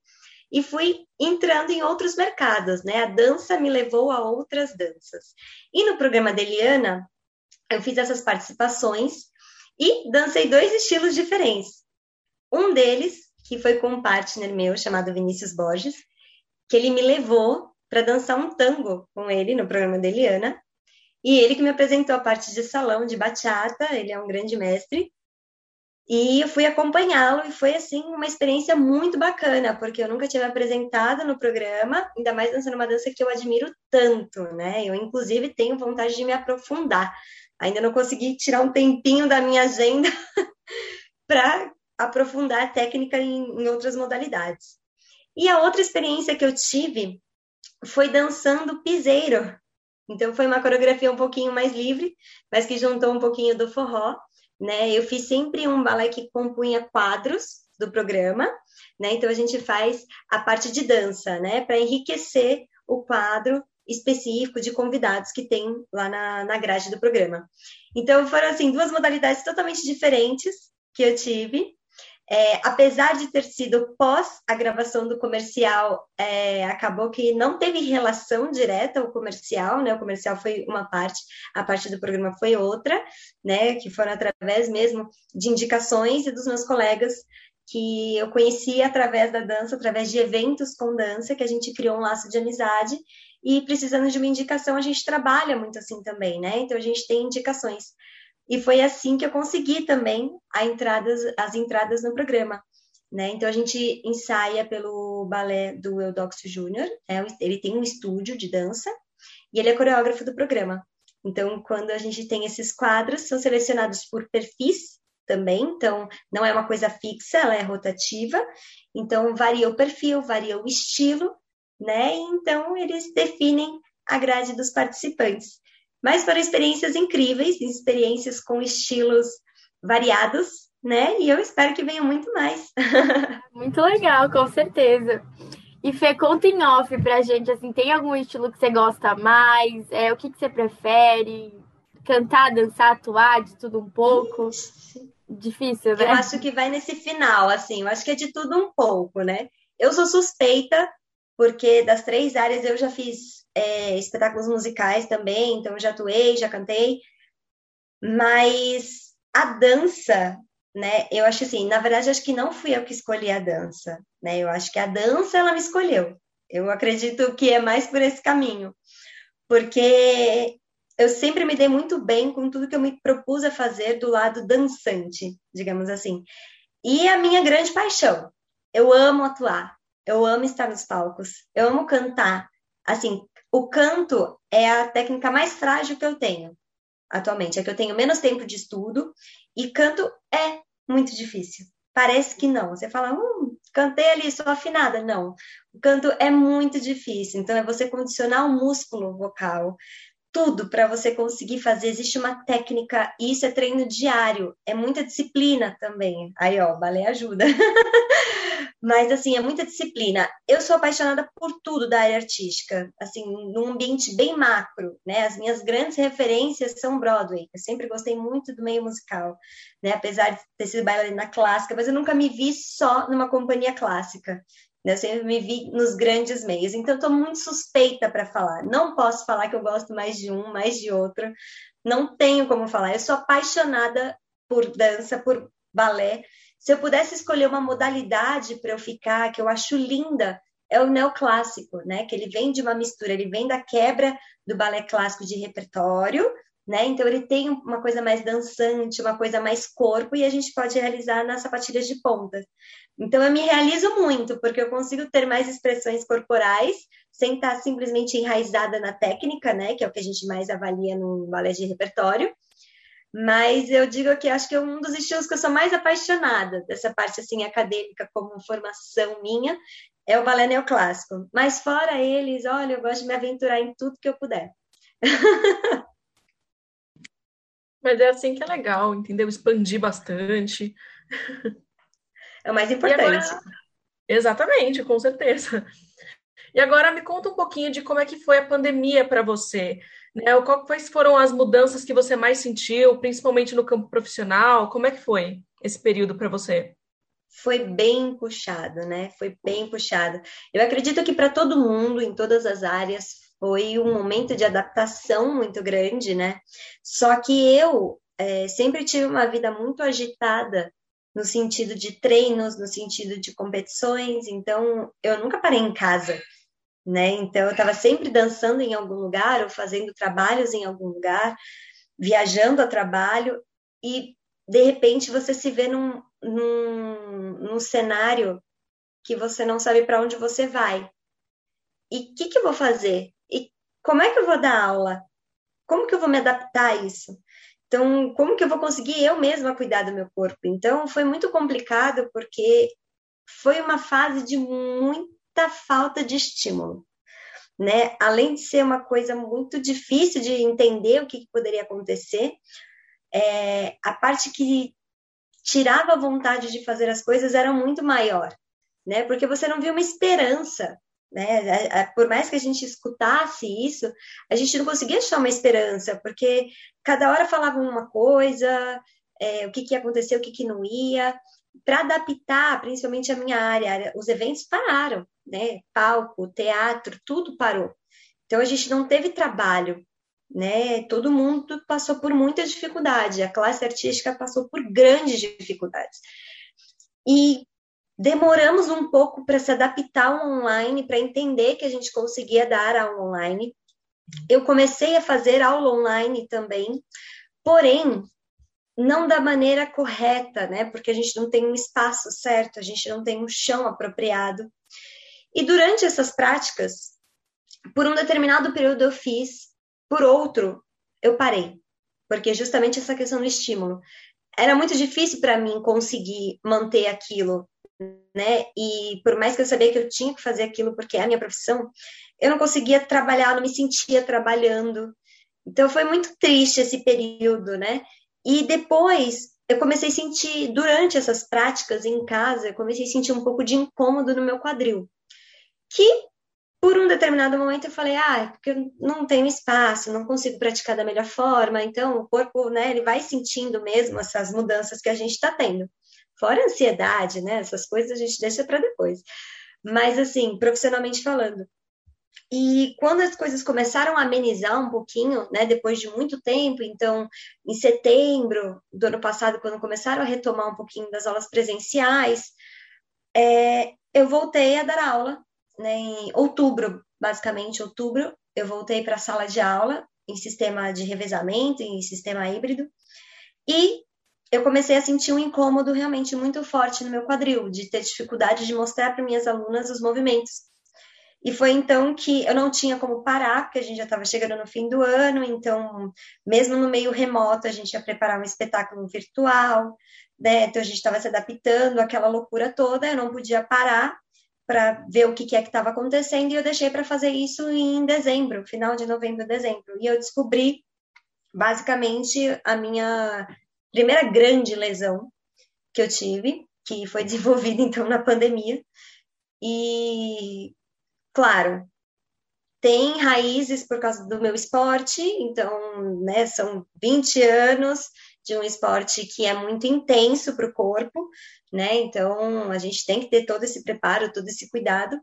e fui entrando em outros mercados, né? A dança me levou a outras danças. E no programa da Eliana, eu fiz essas participações e dancei dois estilos diferentes. Um deles, que foi com um partner meu chamado Vinícius Borges, que ele me levou para dançar um tango com ele no programa da Eliana. E ele que me apresentou a parte de salão, de bachata, ele é um grande mestre. E eu fui acompanhá-lo e foi assim uma experiência muito bacana, porque eu nunca tinha me apresentado no programa, ainda mais dançando uma dança que eu admiro tanto, né? Eu inclusive tenho vontade de me aprofundar. Ainda não consegui tirar um tempinho da minha agenda para aprofundar a técnica em, em outras modalidades. E a outra experiência que eu tive foi dançando piseiro. Então foi uma coreografia um pouquinho mais livre, mas que juntou um pouquinho do forró né? Eu fiz sempre um balé que compunha quadros do programa, né? Então a gente faz a parte de dança, né? Para enriquecer o quadro específico de convidados que tem lá na, na grade do programa. Então foram assim duas modalidades totalmente diferentes que eu tive, é, apesar de ter sido pós a gravação do comercial, é, acabou que não teve relação direta ao comercial, né? O comercial foi uma parte, a parte do programa foi outra, né? Que foram através mesmo de indicações e dos meus colegas que eu conheci através da dança, através de eventos com dança, que a gente criou um laço de amizade e precisando de uma indicação, a gente trabalha muito assim também, né? Então a gente tem indicações. E foi assim que eu consegui também entradas, as entradas no programa. Né? Então a gente ensaia pelo balé do Eudoxio Júnior, né? ele tem um estúdio de dança e ele é coreógrafo do programa. Então, quando a gente tem esses quadros, são selecionados por perfis também, então não é uma coisa fixa, ela é rotativa, então varia o perfil, varia o estilo, né? Então eles definem a grade dos participantes mas foram experiências incríveis, experiências com estilos variados, né? E eu espero que venha muito mais. muito legal, com certeza. E Fê, conta em off pra gente, assim, tem algum estilo que você gosta mais? É, o que, que você prefere? Cantar, dançar, atuar, de tudo um pouco? Difícil, né? Eu acho que vai nesse final, assim, eu acho que é de tudo um pouco, né? Eu sou suspeita, porque das três áreas eu já fiz é, espetáculos musicais também, então já atuei, já cantei, mas a dança, né? Eu acho assim, na verdade, acho que não fui eu que escolhi a dança, né? Eu acho que a dança ela me escolheu. Eu acredito que é mais por esse caminho, porque eu sempre me dei muito bem com tudo que eu me propus a fazer do lado dançante, digamos assim. E a minha grande paixão, eu amo atuar, eu amo estar nos palcos, eu amo cantar. Assim, o canto é a técnica mais frágil que eu tenho atualmente. É que eu tenho menos tempo de estudo e canto é muito difícil. Parece que não. Você fala, hum, cantei ali, sou afinada. Não. O canto é muito difícil. Então, é você condicionar o músculo vocal, tudo para você conseguir fazer. Existe uma técnica, e isso é treino diário, é muita disciplina também. Aí, ó, balé ajuda. Mas, assim, é muita disciplina. Eu sou apaixonada por tudo da área artística, assim, num ambiente bem macro, né? As minhas grandes referências são Broadway. Eu sempre gostei muito do meio musical, né? Apesar de ter sido bailarina clássica, mas eu nunca me vi só numa companhia clássica. Né? Eu sempre me vi nos grandes meios. Então, estou muito suspeita para falar. Não posso falar que eu gosto mais de um, mais de outro. Não tenho como falar. Eu sou apaixonada por dança, por balé. Se eu pudesse escolher uma modalidade para eu ficar, que eu acho linda, é o neoclássico, né? Que ele vem de uma mistura, ele vem da quebra do balé clássico de repertório, né? Então ele tem uma coisa mais dançante, uma coisa mais corpo e a gente pode realizar nas sapatilhas de ponta. Então eu me realizo muito porque eu consigo ter mais expressões corporais sem estar simplesmente enraizada na técnica, né? Que é o que a gente mais avalia no balé de repertório. Mas eu digo que acho que é um dos estilos que eu sou mais apaixonada dessa parte assim acadêmica como formação minha é o balé neoclássico. Mas fora eles, olha, eu gosto de me aventurar em tudo que eu puder. Mas é assim que é legal, entendeu? Expandir bastante. É o mais importante. Agora... Exatamente, com certeza. E agora me conta um pouquinho de como é que foi a pandemia para você. Né? Quais foram as mudanças que você mais sentiu, principalmente no campo profissional? Como é que foi esse período para você? Foi bem puxado, né? Foi bem puxado. Eu acredito que para todo mundo, em todas as áreas, foi um momento de adaptação muito grande, né? Só que eu é, sempre tive uma vida muito agitada no sentido de treinos, no sentido de competições, então eu nunca parei em casa, né? Então eu estava sempre dançando em algum lugar ou fazendo trabalhos em algum lugar, viajando a trabalho e de repente você se vê num, num, num cenário que você não sabe para onde você vai. E o que, que eu vou fazer? como é que eu vou dar aula? Como que eu vou me adaptar a isso? Então, como que eu vou conseguir eu mesma cuidar do meu corpo? Então, foi muito complicado porque foi uma fase de muita falta de estímulo, né? Além de ser uma coisa muito difícil de entender o que, que poderia acontecer, é, a parte que tirava a vontade de fazer as coisas era muito maior, né? Porque você não via uma esperança né? Por mais que a gente escutasse isso, a gente não conseguia achar uma esperança, porque cada hora falavam uma coisa, é, o que, que ia acontecer, o que, que não ia. Para adaptar, principalmente a minha área, os eventos pararam, né? Palco, teatro, tudo parou. Então a gente não teve trabalho, né? Todo mundo passou por muita dificuldade, a classe artística passou por grandes dificuldades. E Demoramos um pouco para se adaptar ao online, para entender que a gente conseguia dar aula online. Eu comecei a fazer aula online também, porém, não da maneira correta, né? Porque a gente não tem um espaço certo, a gente não tem um chão apropriado. E durante essas práticas, por um determinado período eu fiz, por outro eu parei, porque justamente essa questão do estímulo. Era muito difícil para mim conseguir manter aquilo né? E por mais que eu sabia que eu tinha que fazer aquilo porque é a minha profissão, eu não conseguia trabalhar, não me sentia trabalhando. Então foi muito triste esse período, né? E depois eu comecei a sentir, durante essas práticas em casa, eu comecei a sentir um pouco de incômodo no meu quadril. Que por um determinado momento eu falei, ah, é porque eu não tenho espaço, não consigo praticar da melhor forma, então o corpo, né, ele vai sentindo mesmo essas mudanças que a gente está tendo. Fora a ansiedade, né? Essas coisas a gente deixa para depois. Mas, assim, profissionalmente falando. E quando as coisas começaram a amenizar um pouquinho, né, depois de muito tempo, então, em setembro do ano passado, quando começaram a retomar um pouquinho das aulas presenciais, é, eu voltei a dar aula, né, em outubro, basicamente, outubro, eu voltei para a sala de aula em sistema de revezamento, em sistema híbrido, e eu comecei a sentir um incômodo realmente muito forte no meu quadril, de ter dificuldade de mostrar para minhas alunas os movimentos. E foi então que eu não tinha como parar, porque a gente já estava chegando no fim do ano, então, mesmo no meio remoto, a gente ia preparar um espetáculo virtual, né? Então a gente estava se adaptando àquela loucura toda, eu não podia parar. para ver o que, que é que estava acontecendo e eu deixei para fazer isso em dezembro, final de novembro, dezembro. E eu descobri basicamente a minha primeira grande lesão que eu tive, que foi desenvolvida então na pandemia. E claro, tem raízes por causa do meu esporte, então, né, são 20 anos de um esporte que é muito intenso para o corpo, né? Então a gente tem que ter todo esse preparo, todo esse cuidado.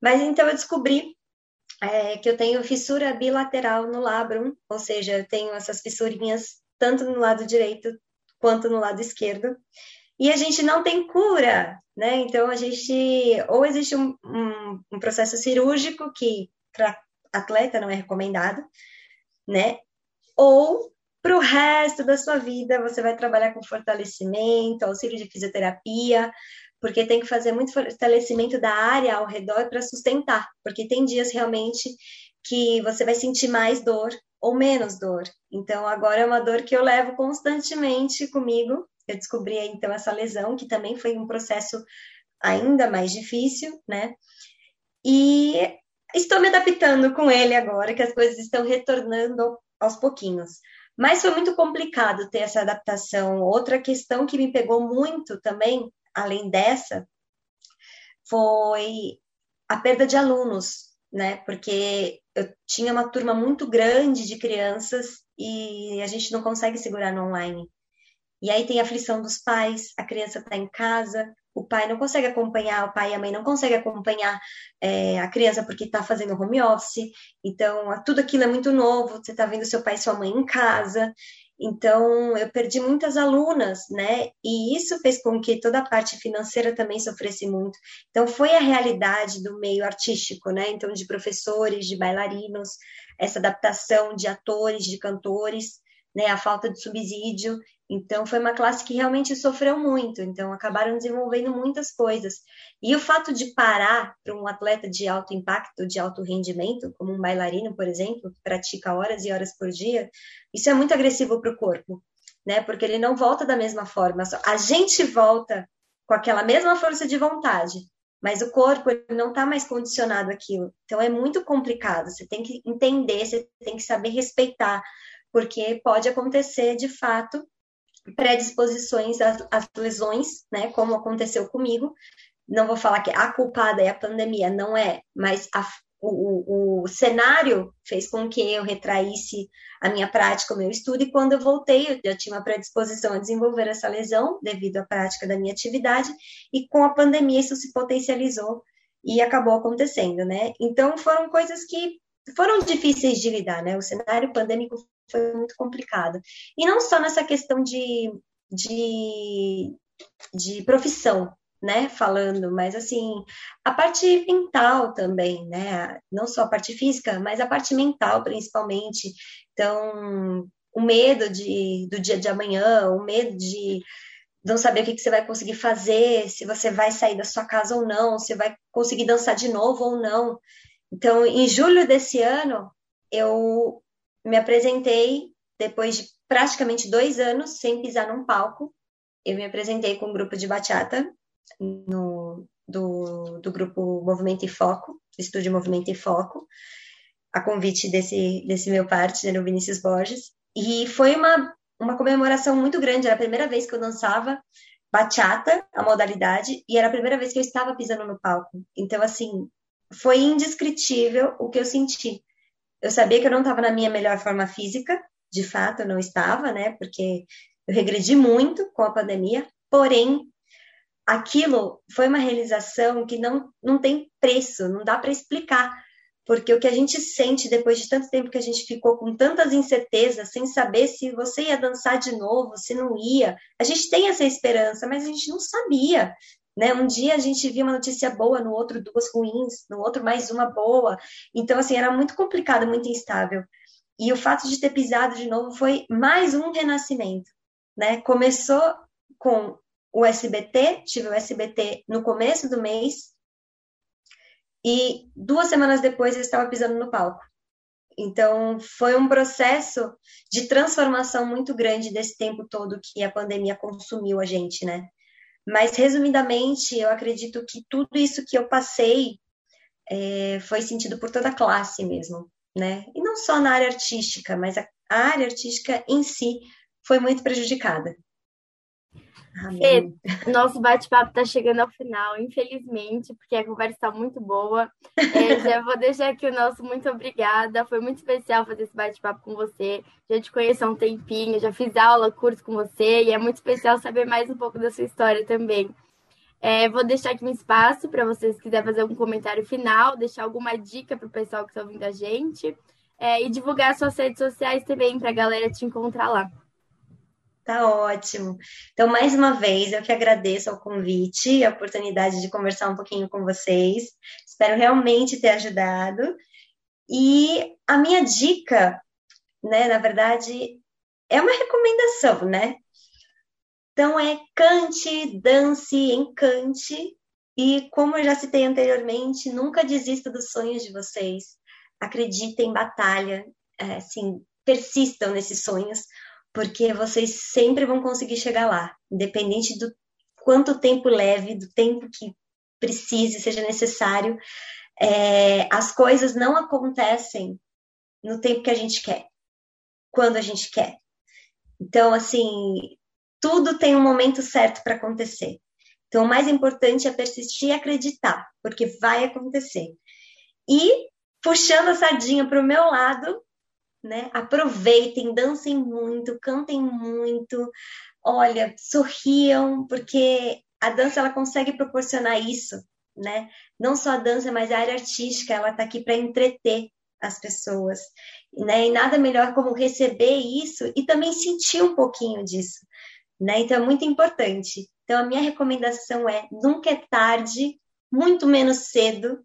Mas então eu descobri é, que eu tenho fissura bilateral no labrum, ou seja, eu tenho essas fissurinhas tanto no lado direito quanto no lado esquerdo. E a gente não tem cura, né? Então a gente ou existe um, um, um processo cirúrgico que para atleta não é recomendado, né? Ou para o resto da sua vida, você vai trabalhar com fortalecimento, auxílio de fisioterapia, porque tem que fazer muito fortalecimento da área ao redor para sustentar, porque tem dias realmente que você vai sentir mais dor ou menos dor. Então, agora é uma dor que eu levo constantemente comigo. Eu descobri então essa lesão, que também foi um processo ainda mais difícil, né? E estou me adaptando com ele agora, que as coisas estão retornando aos pouquinhos. Mas foi muito complicado ter essa adaptação. Outra questão que me pegou muito também, além dessa, foi a perda de alunos, né? Porque eu tinha uma turma muito grande de crianças e a gente não consegue segurar no online. E aí tem a aflição dos pais, a criança está em casa, o pai não consegue acompanhar, o pai e a mãe não conseguem acompanhar é, a criança porque está fazendo home office, então tudo aquilo é muito novo, você está vendo seu pai e sua mãe em casa, então eu perdi muitas alunas, né? E isso fez com que toda a parte financeira também sofresse muito. Então foi a realidade do meio artístico, né? Então de professores, de bailarinos, essa adaptação de atores, de cantores, né? A falta de subsídio então, foi uma classe que realmente sofreu muito, então acabaram desenvolvendo muitas coisas. E o fato de parar para um atleta de alto impacto, de alto rendimento, como um bailarino, por exemplo, que pratica horas e horas por dia, isso é muito agressivo para o corpo, né? Porque ele não volta da mesma forma. A gente volta com aquela mesma força de vontade, mas o corpo não está mais condicionado àquilo. Então, é muito complicado. Você tem que entender, você tem que saber respeitar, porque pode acontecer de fato predisposições às, às lesões, né, como aconteceu comigo. Não vou falar que a culpada é a pandemia, não é, mas a, o, o, cenário fez com que eu retraísse a minha prática, o meu estudo, e quando eu voltei, eu já tinha uma predisposição a desenvolver essa lesão devido à prática da minha atividade, e com a pandemia isso se potencializou e acabou acontecendo, né? Então foram coisas que foram difíceis de lidar, né? O cenário pandêmico foi muito complicado. E não só nessa questão de, de, de profissão, né, falando, mas assim, a parte mental também, né, não só a parte física, mas a parte mental principalmente. Então, o medo de, do dia de amanhã, o medo de não saber o que, que você vai conseguir fazer, se você vai sair da sua casa ou não, se vai conseguir dançar de novo ou não. Então, em julho desse ano, eu me apresentei depois de praticamente dois anos sem pisar num palco. Eu me apresentei com um grupo de bachata no, do, do grupo Movimento e Foco, Estúdio Movimento e Foco, a convite desse, desse meu partner, o Vinícius Borges. E foi uma, uma comemoração muito grande, era a primeira vez que eu dançava bachata, a modalidade, e era a primeira vez que eu estava pisando no palco. Então, assim, foi indescritível o que eu senti. Eu sabia que eu não estava na minha melhor forma física, de fato eu não estava, né? Porque eu regredi muito com a pandemia, porém aquilo foi uma realização que não, não tem preço, não dá para explicar, porque o que a gente sente depois de tanto tempo que a gente ficou com tantas incertezas, sem saber se você ia dançar de novo, se não ia, a gente tem essa esperança, mas a gente não sabia. Né? Um dia a gente via uma notícia boa, no outro duas ruins, no outro mais uma boa. Então, assim, era muito complicado, muito instável. E o fato de ter pisado de novo foi mais um renascimento, né? Começou com o SBT, tive o SBT no começo do mês, e duas semanas depois eu estava pisando no palco. Então, foi um processo de transformação muito grande desse tempo todo que a pandemia consumiu a gente, né? Mas, resumidamente, eu acredito que tudo isso que eu passei é, foi sentido por toda a classe mesmo, né? E não só na área artística, mas a, a área artística em si foi muito prejudicada. Fê, nosso bate-papo está chegando ao final, infelizmente, porque a conversa está muito boa. É, já vou deixar aqui o nosso muito obrigada. Foi muito especial fazer esse bate-papo com você. Já te conheço há um tempinho, já fiz aula, curso com você, e é muito especial saber mais um pouco da sua história também. É, vou deixar aqui um espaço para vocês quiserem fazer um comentário final, deixar alguma dica para o pessoal que está ouvindo a gente é, e divulgar suas redes sociais também para a galera te encontrar lá. Tá ótimo. Então, mais uma vez, eu que agradeço ao convite a oportunidade de conversar um pouquinho com vocês. Espero realmente ter ajudado. E a minha dica, né, na verdade, é uma recomendação, né? Então, é cante, dance, encante. E, como eu já citei anteriormente, nunca desista dos sonhos de vocês. Acreditem, batalha, assim, persistam nesses sonhos, porque vocês sempre vão conseguir chegar lá, independente do quanto tempo leve, do tempo que precise, seja necessário. É, as coisas não acontecem no tempo que a gente quer, quando a gente quer. Então, assim, tudo tem um momento certo para acontecer. Então, o mais importante é persistir e acreditar, porque vai acontecer. E, puxando a sardinha para o meu lado, né? Aproveitem, dancem muito, cantem muito, olha, sorriam, porque a dança ela consegue proporcionar isso, né? Não só a dança, mas a área artística, ela está aqui para entreter as pessoas, né? E nada melhor como receber isso e também sentir um pouquinho disso, né? Então é muito importante. Então a minha recomendação é nunca é tarde, muito menos cedo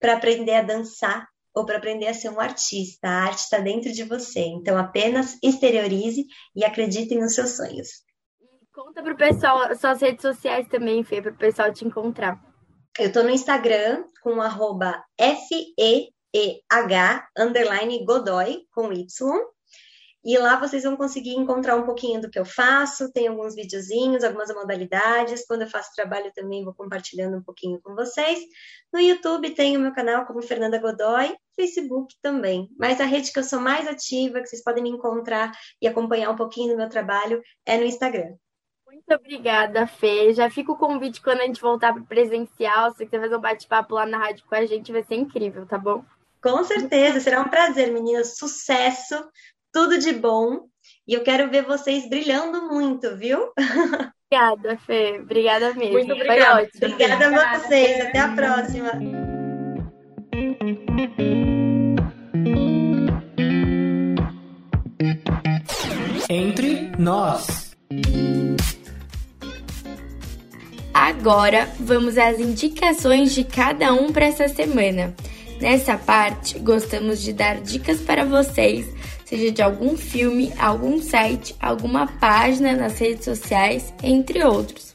para aprender a dançar ou para aprender a ser um artista. A arte está dentro de você. Então, apenas exteriorize e acredite nos seus sonhos. Conta para o pessoal suas redes sociais também, Fê, para o pessoal te encontrar. Eu estou no Instagram com arroba F-E-E-H underline Godoy com Y. E lá vocês vão conseguir encontrar um pouquinho do que eu faço, tem alguns videozinhos, algumas modalidades. Quando eu faço trabalho também vou compartilhando um pouquinho com vocês. No YouTube tem o meu canal como Fernanda Godoy, Facebook também. Mas a rede que eu sou mais ativa, que vocês podem me encontrar e acompanhar um pouquinho do meu trabalho, é no Instagram. Muito obrigada, Fê. Já fica o convite quando a gente voltar para presencial. Se você quiser fazer um bate-papo lá na rádio com a gente, vai ser incrível, tá bom? Com certeza, será um prazer, meninas. Sucesso tudo de bom. E eu quero ver vocês brilhando muito, viu? Obrigada, Fê. Obrigada mesmo. Muito obrigada. Obrigada a vocês. Até a próxima. Entre nós. Agora vamos às indicações de cada um para essa semana. Nessa parte, gostamos de dar dicas para vocês seja de algum filme, algum site, alguma página nas redes sociais, entre outros.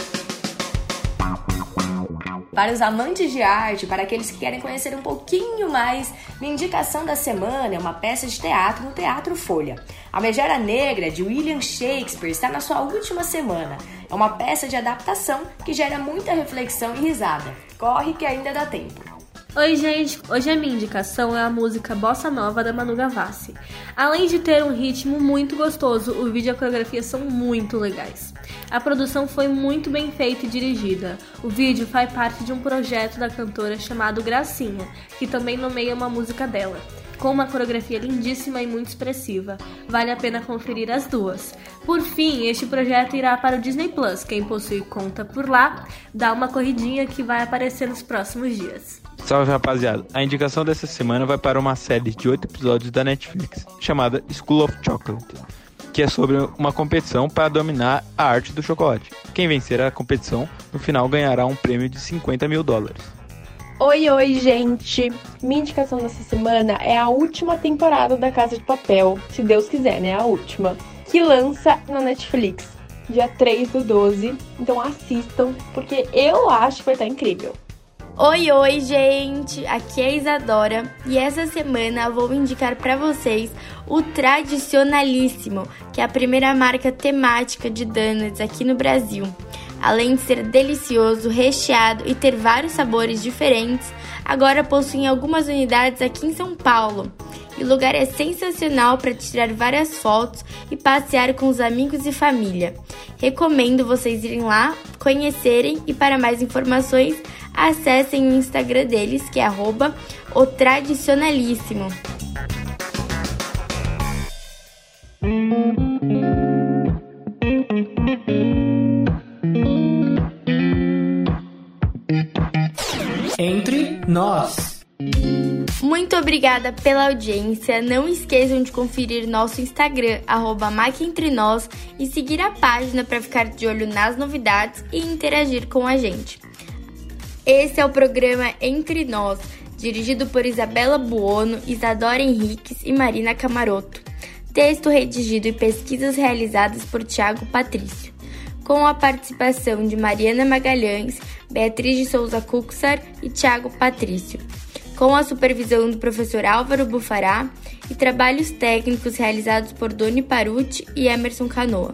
Para os amantes de arte, para aqueles que querem conhecer um pouquinho mais, minha indicação da semana é uma peça de teatro no Teatro Folha. A Megera Negra, de William Shakespeare, está na sua última semana. É uma peça de adaptação que gera muita reflexão e risada. Corre que ainda dá tempo. Oi, gente! Hoje a minha indicação é a música Bossa Nova da Manu Gavassi. Além de ter um ritmo muito gostoso, o vídeo e a coreografia são muito legais. A produção foi muito bem feita e dirigida. O vídeo faz parte de um projeto da cantora chamado Gracinha, que também nomeia uma música dela com uma coreografia lindíssima e muito expressiva. Vale a pena conferir as duas. Por fim, este projeto irá para o Disney Plus. Quem possui conta por lá, dá uma corridinha que vai aparecer nos próximos dias. Salve rapaziada! A indicação dessa semana vai para uma série de oito episódios da Netflix chamada School of Chocolate, que é sobre uma competição para dominar a arte do chocolate. Quem vencer a competição no final ganhará um prêmio de 50 mil dólares. Oi, oi, gente! Minha indicação dessa semana é a última temporada da Casa de Papel, se Deus quiser, né? A última, que lança na Netflix, dia 3 do 12. Então assistam, porque eu acho que vai estar incrível. Oi, oi, gente! Aqui é a Isadora e essa semana vou indicar para vocês o Tradicionalíssimo, que é a primeira marca temática de donuts aqui no Brasil. Além de ser delicioso, recheado e ter vários sabores diferentes, agora possui algumas unidades aqui em São Paulo. E o lugar é sensacional para tirar várias fotos e passear com os amigos e família. Recomendo vocês irem lá, conhecerem e para mais informações acessem o Instagram deles, que é arroba o tradicionalíssimo. Entre nós. Muito obrigada pela audiência. Não esqueçam de conferir nosso Instagram, arroba Nós, e seguir a página para ficar de olho nas novidades e interagir com a gente. Esse é o programa Entre Nós, dirigido por Isabela Buono, Isadora Henriques e Marina Camaroto. Texto redigido e pesquisas realizadas por Tiago Patrício com a participação de Mariana Magalhães, Beatriz de Souza Cuxar e Tiago Patrício, com a supervisão do professor Álvaro Bufará e trabalhos técnicos realizados por Doni Paruti e Emerson Canoa.